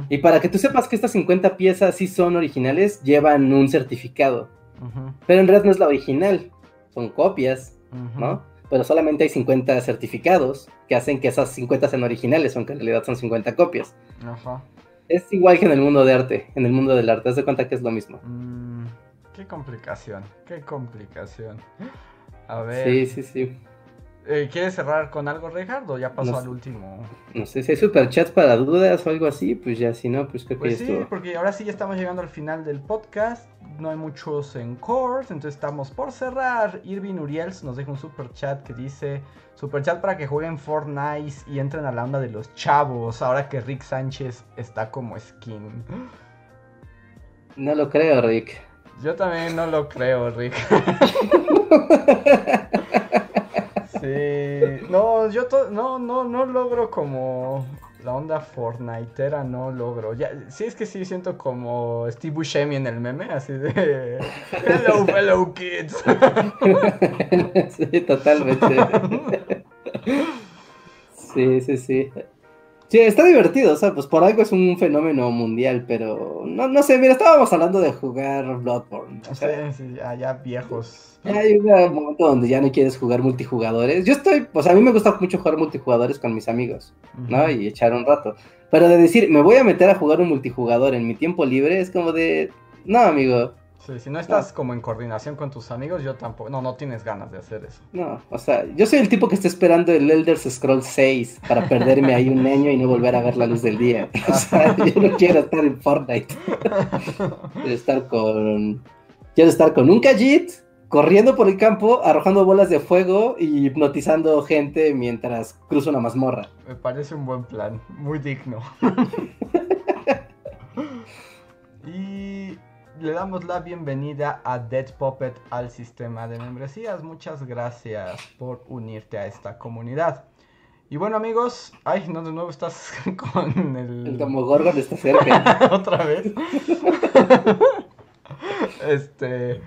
Y para que tú sepas que estas 50 piezas sí son originales, llevan un certificado. Pero en realidad no es la original, son copias. ¿no? Pero solamente hay 50 certificados que hacen que esas 50 sean originales, aunque en realidad son 50 copias.
Ajá.
Es igual que en el mundo de arte, en el mundo del arte, haz de cuenta que es lo mismo.
Mm, qué complicación, qué complicación. A ver,
Sí, sí, sí.
Eh, ¿quieres cerrar con algo, Ricardo? Ya pasó
No
al último.
No sé si hay superchats para dudas o algo así, pues ya, si no, pues creo que
Pues
ya
sí,
estuvo.
porque ahora sí ya estamos llegando al final del podcast. No hay muchos encores, entonces estamos por cerrar. Irving Uriels nos deja un super chat que dice: Super chat para que jueguen Fortnite y entren a la onda de los chavos. Ahora que Rick Sánchez está como skin.
No lo creo, Rick.
Yo también no lo creo, Rick. No, yo no, no, no logro como la onda Fortniteera, no logro. Ya, sí es que sí siento como Steve Buscemi en el meme, así de Hello, fellow kids.
sí, totalmente. sí, sí, sí. Sí, está divertido, o sea, pues por algo es un fenómeno mundial, pero no, no sé, mira, estábamos hablando de jugar Bloodborne. O
Sí,
sea,
sí, ya, ya viejos.
ya hay un momento donde ya no quieres jugar multijugadores. Yo estoy, pues a mí me gusta mucho jugar multijugadores con mis amigos, ¿no? Y echar un rato. Pero de decir, me voy a meter a jugar un multijugador en mi tiempo libre, es como de, no, amigo,
Sí, si no estás como en coordinación con tus amigos, yo tampoco. No, no tienes ganas de hacer eso.
No, o sea, yo soy el tipo que está esperando el Elder Scrolls 6 para perderme ahí un año y no volver a ver la luz del día. O sea, yo no quiero estar en Fortnite. Quiero estar con. Quiero estar con un Khajiit, corriendo por el campo, arrojando bolas de fuego y hipnotizando gente mientras cruzo una mazmorra.
Me parece un buen plan, muy digno. y le damos la bienvenida a Dead Puppet al sistema de membresías. Muchas gracias por unirte a esta comunidad. Y bueno amigos, ay, no de nuevo estás con el...
El Demogorgon está cerca.
Otra vez. este.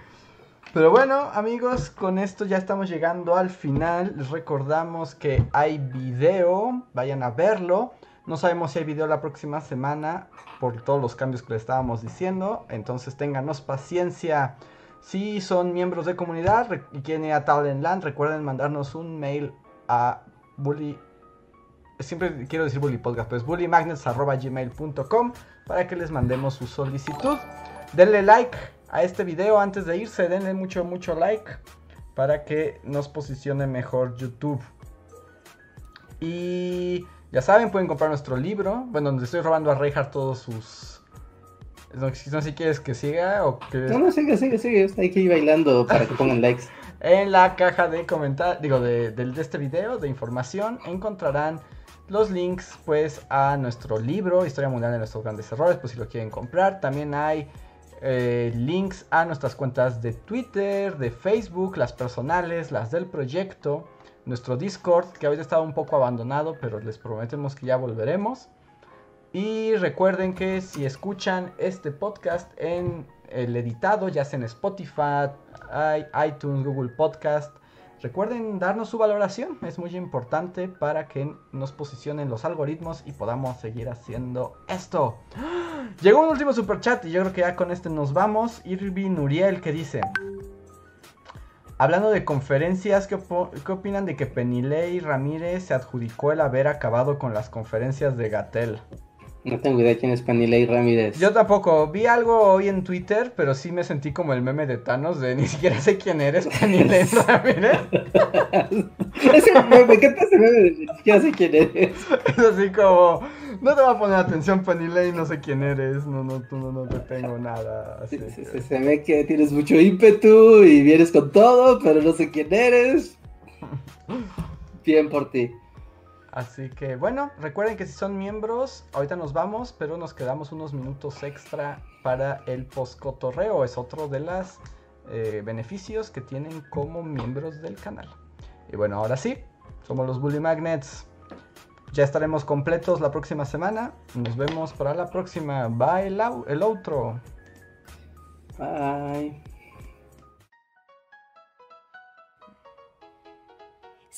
Pero bueno, amigos, con esto ya estamos llegando al final. Les recordamos que hay video. Vayan a verlo. No sabemos si hay video la próxima semana por todos los cambios que le estábamos diciendo. Entonces ténganos paciencia. Si son miembros de comunidad y quieren ir a Talentland, recuerden mandarnos un mail a bully siempre quiero decir bully podcast, pero es bullymagnets.gmail.com para que les mandemos su solicitud. Denle like a este video antes de irse, denle mucho, mucho like para que nos posicione mejor YouTube. Y ya saben, pueden comprar nuestro libro, bueno, donde estoy robando a Reinhardt todos sus... No, no sé si quieres que siga o que...
No, no, sigue, sigue, sigue. Hay que ir bailando para que pongan likes.
En la caja de comentarios, digo, de, de este video de información, encontrarán los links pues a nuestro libro, Historia Mundial de nuestros grandes errores, pues si lo quieren comprar. También hay eh, links a nuestras cuentas de Twitter, de Facebook, las personales, las del proyecto, nuestro Discord, que ahorita estaba un poco abandonado, pero les prometemos que ya volveremos. Y recuerden que si escuchan este podcast en el editado, ya sea en Spotify, iTunes, Google Podcast, recuerden darnos su valoración. Es muy importante para que nos posicionen los algoritmos y podamos seguir haciendo esto. Llegó un último super chat y yo creo que ya con este nos vamos. Irving Nuriel que dice... Hablando de conferencias, ¿qué, qué opinan de que Penilei Ramírez se adjudicó el haber acabado con las conferencias de Gatel?
No tengo idea quién es Panilei Ramírez.
Yo tampoco, vi algo hoy en Twitter, pero sí me sentí como el meme de Thanos de ni siquiera sé quién eres, Penilei Ramírez.
Ese meme, me encanta ese meme de ni siquiera sé quién eres.
Es así como, no te va a poner atención Penilei, no sé quién eres, no, no, tú no, no te tengo nada. Así
Se, se ve que tienes mucho ímpetu y vienes con todo, pero no sé quién eres. Bien por ti.
Así que bueno, recuerden que si son miembros, ahorita nos vamos, pero nos quedamos unos minutos extra para el postcotorreo. Es otro de los beneficios que tienen como miembros del canal. Y bueno, ahora sí, somos los Bully Magnets. Ya estaremos completos la próxima semana. Nos vemos para la próxima. Bye el, el outro.
Bye.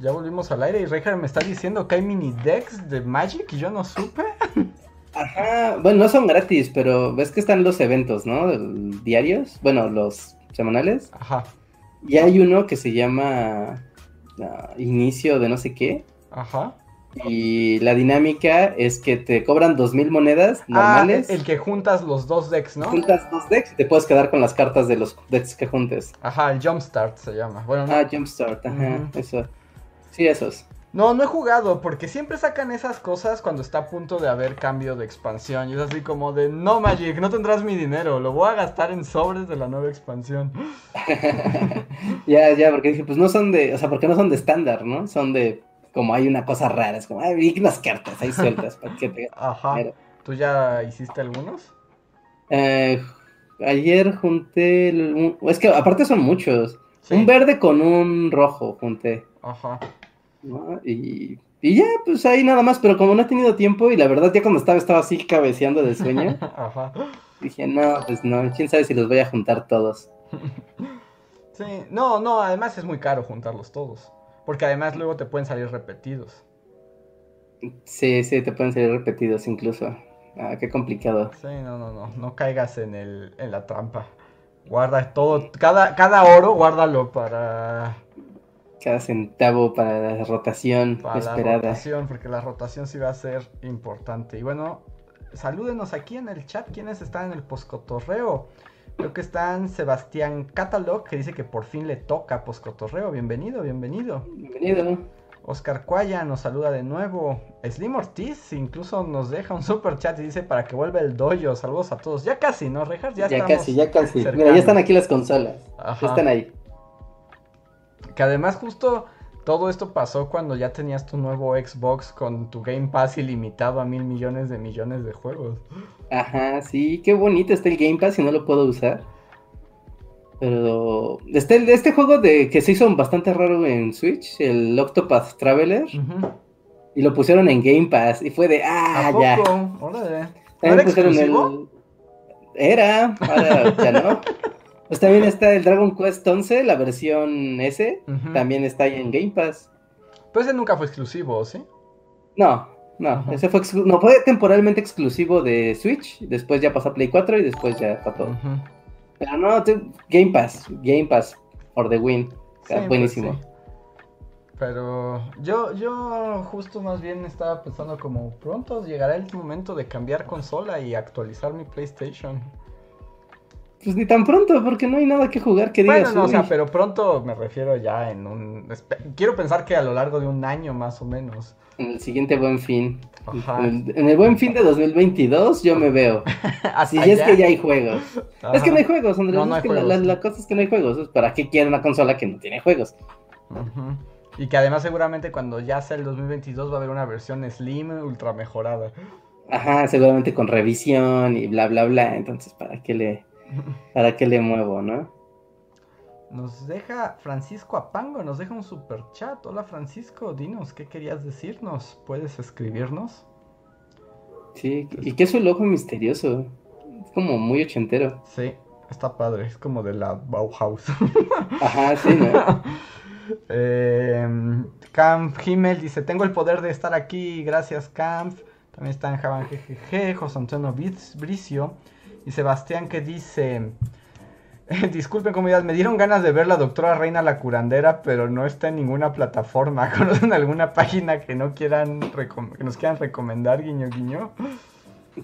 Ya volvimos al aire y Reinhardt me está diciendo que hay mini decks de Magic y yo no supe.
Ajá, bueno, no son gratis, pero ves que están los eventos, ¿no? Diarios, bueno, los semanales.
Ajá.
Y hay uno que se llama ah, Inicio de no sé qué.
Ajá.
Y la dinámica es que te cobran dos mil monedas
Ah,
normales.
el que juntas los dos decks, ¿no?
Juntas dos decks y te puedes quedar con las cartas de los decks que juntes.
Ajá, el Jumpstart se llama. Bueno, no,
Ah, Jumpstart, ajá, eso. Sí, esos.
no, no he jugado porque siempre sacan esas cosas cuando está a punto de haber cambio de expansión. Y es así como de, no Magic, no tendrás mi dinero, lo voy a gastar en sobres de la nueva expansión.
Ya, ya, porque dije, pues no son de, o sea, porque no son de estándar, ¿no? Son de, como hay una cosa rara, es como, ay, vi unas cartas ahí sueltas, para que te...
Ajá. ¿Tú ya hiciste algunos?
Eh, ayer junté, el- un- es que aparte son muchos,
Sí.
un verde con un rojo junté,
Ajá.
¿No? Y, y ya, pues ahí nada más, pero como no he tenido tiempo y la verdad ya cuando estaba, estaba así cabeceando de sueño,
Ajá.
dije, no, pues no, quién sabe si los voy a juntar todos.
Sí, no, no, además es muy caro juntarlos todos. Porque además luego te pueden salir repetidos.
Sí, sí, te pueden salir repetidos incluso. Ah, qué complicado.
Sí, no, no, no, no caigas en, el, en la trampa. Guarda todo, cada, cada oro guárdalo para,
Cada centavo para la rotación
para la
esperada.
rotación, porque la rotación sí va a ser importante. Y bueno, salúdenos aquí en el chat quienes están en el poscotorreo. Creo que están Sebastián Catalog, que dice que por fin le toca poscotorreo. Bienvenido, bienvenido.
Bienvenido.
Oscar Cuaya nos saluda de nuevo. Slim Ortiz incluso nos deja un super chat y dice para que vuelva el dojo. Saludos a todos. Ya casi, ¿no, Rejas? Ya,
Ya,
estamos
casi, ya casi. Mira, ya están aquí las consolas.
Ajá.
Ya están ahí.
Que además justo todo esto pasó cuando ya tenías tu nuevo Xbox con tu Game Pass ilimitado a mil millones de millones de juegos.
Ajá, sí, qué bonito está el Game Pass y no lo puedo usar. Pero está el, este juego de que se hizo bastante raro en Switch, el Octopath Traveler,
Ujú.
y lo pusieron en Game Pass y fue de ah,
¿A
ya.
Órale. ¿No
También
era
pusieron
exclusivo?
el Era, ahora ya no. Pues también está el Dragon Quest 11, la versión S, también está ahí en Game Pass.
Pero ese nunca fue exclusivo, ¿sí?
No, no, ese fue no fue temporalmente exclusivo de Switch, después ya pasó a Play 4 y después ya para todo. Pero no, Game Pass, Game Pass for the win.
Pues
buenísimo.
sí. Pero yo, yo justo más bien estaba pensando como pronto llegará el momento de cambiar consola y actualizar mi PlayStation.
Pues ni tan pronto, porque no hay nada que jugar que digas.
Bueno, no, o sea, pero pronto me refiero ya en un... Quiero pensar que a lo largo de un año más o menos.
En el siguiente buen fin.
Ajá.
En el, en el buen fin de 2022 yo me veo. Así
Hasta
es que ya hay juegos.
Ajá.
Es que no hay juegos, Andrés.
No, no
es
hay
que la-
juegos.
La, la cosa es que no hay juegos. ¿Para qué quieren una consola que no tiene juegos?
Ujú. Y que además seguramente cuando ya sea el 2022 va a haber una versión slim ultra mejorada.
Ajá, seguramente con revisión y bla, bla, bla. Entonces, ¿para qué le, para qué le muevo, no?
Nos deja Francisco Apango, nos deja un super chat. Hola Francisco, dinos, ¿qué querías decirnos? ¿Puedes escribirnos?
Sí, y que es un logo misterioso. Es como muy ochentero.
Sí, está padre, es como de la Bauhaus.
Ajá, sí, ¿no?
Eh, Camp Himmel dice, tengo el poder de estar aquí, gracias Camp. También están Javan GGG, José Antonio Bricio y Sebastián que dice, disculpen comunidad, me dieron ganas de ver la doctora Reina la curandera, pero no está en ninguna plataforma. ¿Conocen alguna página que no quieran que nos quieran recomendar, guiño guiño?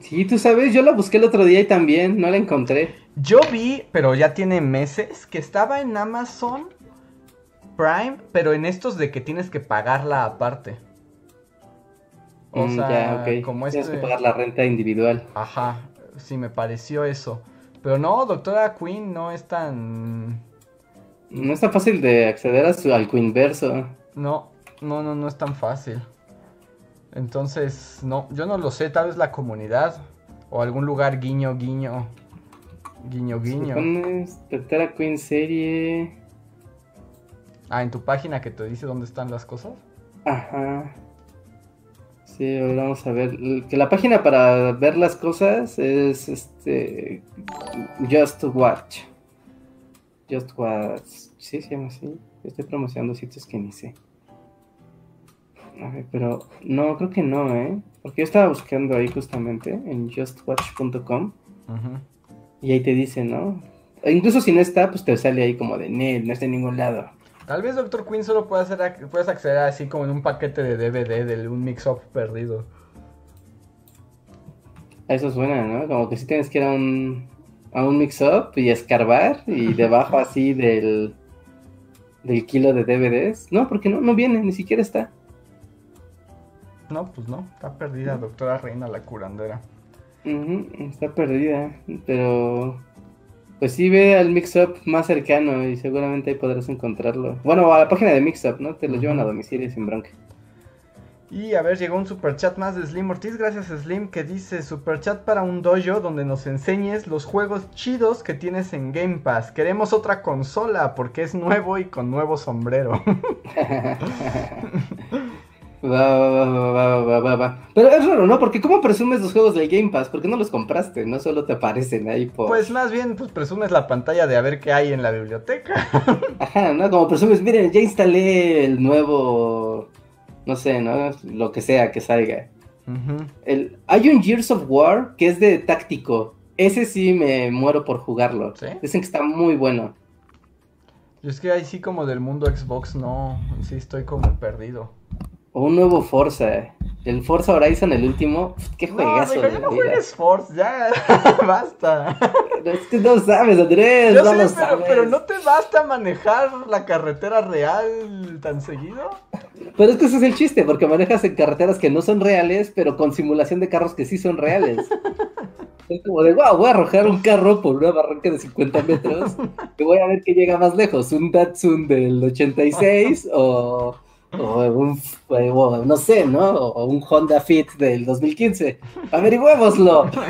Sí, tú sabes, yo la busqué el otro día y también no la encontré.
Yo vi, pero ya tiene meses, que estaba en Amazon Prime, pero en estos de que tienes que pagarla aparte. O
Mm,
sea,
ya, ok.
como
Tienes
este...
que pagar la renta individual.
Ajá, sí, me pareció eso. Pero no, Doctora Queen no es tan...
No es tan fácil de acceder a su, al Queenverso.
No, no, no, no es tan fácil. Entonces, no, yo no lo sé, tal vez la comunidad o algún lugar guiño, guiño, guiño, guiño.
Tercera Queen serie.
Ah, en tu página que te dice dónde están las cosas.
Ajá. Sí, ahora vamos a ver. Que la página para ver las cosas es este. Just Watch. Just Watch. Sí, se llama así. Estoy promocionando sitios que ni sé. A ver, pero no, creo que no, ¿eh? Porque yo estaba buscando ahí justamente en justwatch.com
Ujú.
y ahí te dice, ¿no? E incluso si no está, pues te sale ahí como de Nel, no está en ningún lado.
Tal vez Doctor Queen solo puede hacer, acceder así como en un paquete de DVD de un mix-up perdido.
Eso suena, ¿no? Como que si tienes que ir a un, a un mix-up y escarbar y debajo así del, del kilo de DVDs. No, porque no, no viene, ni siquiera está.
No, pues no, está perdida, doctora Reina la curandera.
Ujú, está perdida, pero pues sí ve al mix-up más cercano y seguramente ahí podrás encontrarlo. Bueno, a la página de mix-up, ¿no? Te lo llevan a domicilio sin bronca.
Y a ver, llegó un superchat más de Slim Ortiz, gracias Slim, que dice superchat para un dojo donde nos enseñes los juegos chidos que tienes en Game Pass. Queremos otra consola porque es nuevo y con nuevo sombrero.
Va, va, va, va, va, va, va, va. Pero es raro, ¿no? Porque ¿cómo presumes los juegos del Game Pass? ¿Por qué no los compraste? No solo te aparecen ahí por...
Pues más bien, pues presumes la pantalla de a ver qué hay en la biblioteca.
Ajá, ¿no? Como presumes, miren, ya instalé el nuevo... No sé, ¿no? Lo que sea que salga. El... Hay un Gears of War que es de táctico. Ese sí me muero por jugarlo.
¿Sí?
Dicen que está muy bueno.
Yo es que ahí sí como del mundo Xbox no, sí estoy como perdido.
O un nuevo Forza. El Forza Horizon, el último. Qué
No,
juegazo.
ya
de
no juegues Force, ya, basta.
Es que no sabes, Andrés.
Yo
no
sé,
lo
pero,
sabes.
pero no te basta manejar la carretera real tan seguido.
Pero es que ese es el chiste, porque manejas en carreteras que no son reales, pero con simulación de carros que sí son reales. Es como de, wow, voy a arrojar un carro por una barranca de 50 metros y voy a ver qué llega más lejos, un Datsun del 86 o, o un, o no sé, ¿no? O un Honda Fit del 2015. Averigüémoslo.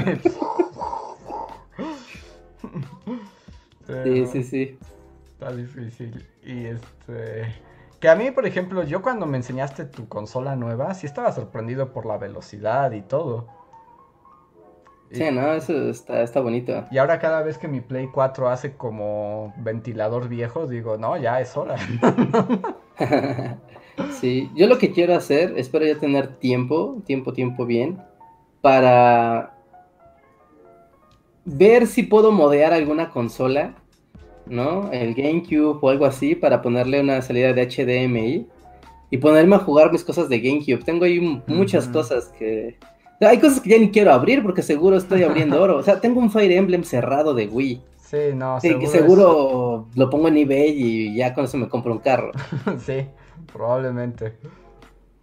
Sí, sí, sí.
Está difícil. Y este. Que a mí, por ejemplo, yo cuando me enseñaste tu consola nueva, sí estaba sorprendido por la velocidad y todo. Y,
Sí, no, eso está, está bonito.
y ahora cada vez que mi Play 4 hace como ventilador viejo, digo, no, ya es hora.
Sí, yo lo que quiero hacer, espero ya tener tiempo, tiempo, tiempo bien, para ver si puedo modear alguna consola, ¿no? El GameCube o algo así, para ponerle una salida de HDMI y ponerme a jugar mis cosas de GameCube. Tengo ahí muchas cosas que... Hay cosas que ya ni quiero abrir porque seguro estoy abriendo oro. O sea, tengo un Fire Emblem cerrado de Wii.
Sí, no,
Sí, que
es-
seguro lo pongo en eBay y ya con eso me compro un carro.
sí, probablemente.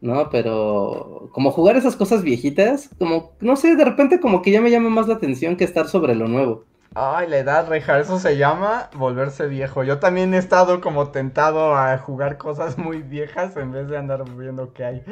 ¿no? Pero como jugar esas cosas viejitas, como, no sé, de repente como que ya me llama más la atención que estar sobre lo nuevo.
Ay, la edad, reja, eso se llama volverse viejo. Yo también he estado como tentado a jugar cosas muy viejas en vez de andar viendo qué hay.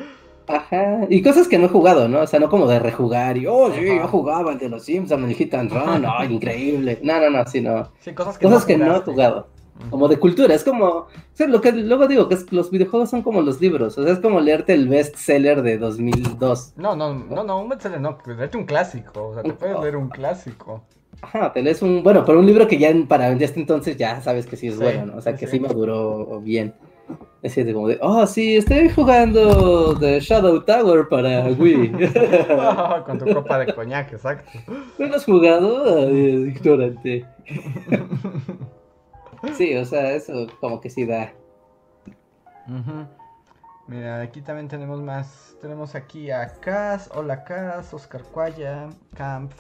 Ajá, y cosas que no he jugado, ¿no? O sea, no como de rejugar y, oh, sí,
Ajá.
yo jugaba el de los Simpsons, el Hit and Run, ay, increíble. No, no, no, sí, no.
Sí, cosas que
Cosas
no
que no he jugado. Como de cultura, es como, o sea, lo que luego digo, que es- los videojuegos son como los libros, o sea, es como leerte el bestseller de 2002.
No, no, no, no, un bestseller no, leerte un clásico. O sea, te puedes leer un clásico.
Ajá, te lees un, bueno, pero un libro que ya en- para este entonces ya sabes que sí es
Sí,
bueno, ¿no? O sea, que
sí.
sí maduró bien. Es decir, como de, oh, sí, estoy jugando The Shadow Tower para Wii.
Con tu copa de coñac, exacto.
¿No lo has jugado? Ay, ignorante. Sí, o sea, eso como que sí da.
Mira, aquí también tenemos más. Tenemos aquí a Cas. Hola Cas, Oscar Cuaya, Camp.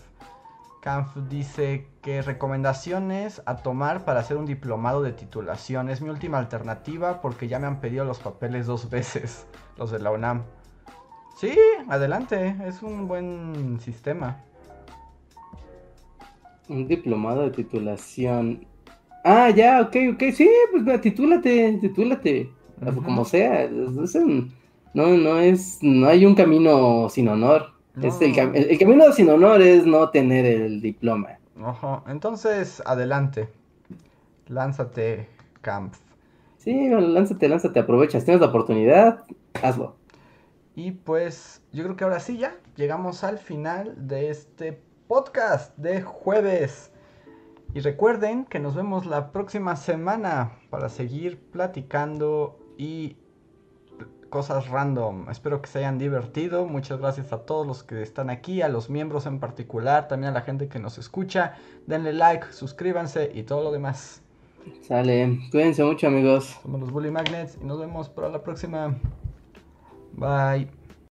Camp dice que recomendaciones a tomar para hacer un diplomado de titulación. Es mi última alternativa porque ya me han pedido los papeles dos veces, los de la UNAM. Sí, adelante, es un buen sistema.
Un diplomado de titulación. Ah, ya, ok, ok, sí, pues titúlate, titúlate. como sea. no, no es, no hay un camino sin honor. Es el, el, camino sin honor es no tener el diploma.
Ojo, entonces adelante. Lánzate, Camp.
Sí, lánzate, lánzate, aprovechas, tienes la oportunidad, hazlo.
Y pues yo creo que ahora sí ya llegamos al final de este podcast de jueves. Y recuerden que nos vemos la próxima semana para seguir platicando y cosas random. Espero que se hayan divertido. Muchas gracias a todos los que están aquí, a los miembros en particular, también a la gente que nos escucha. Denle like, suscríbanse y todo lo demás.
Sale, cuídense mucho amigos.
Somos los Bully Magnets y nos vemos para la próxima. Bye.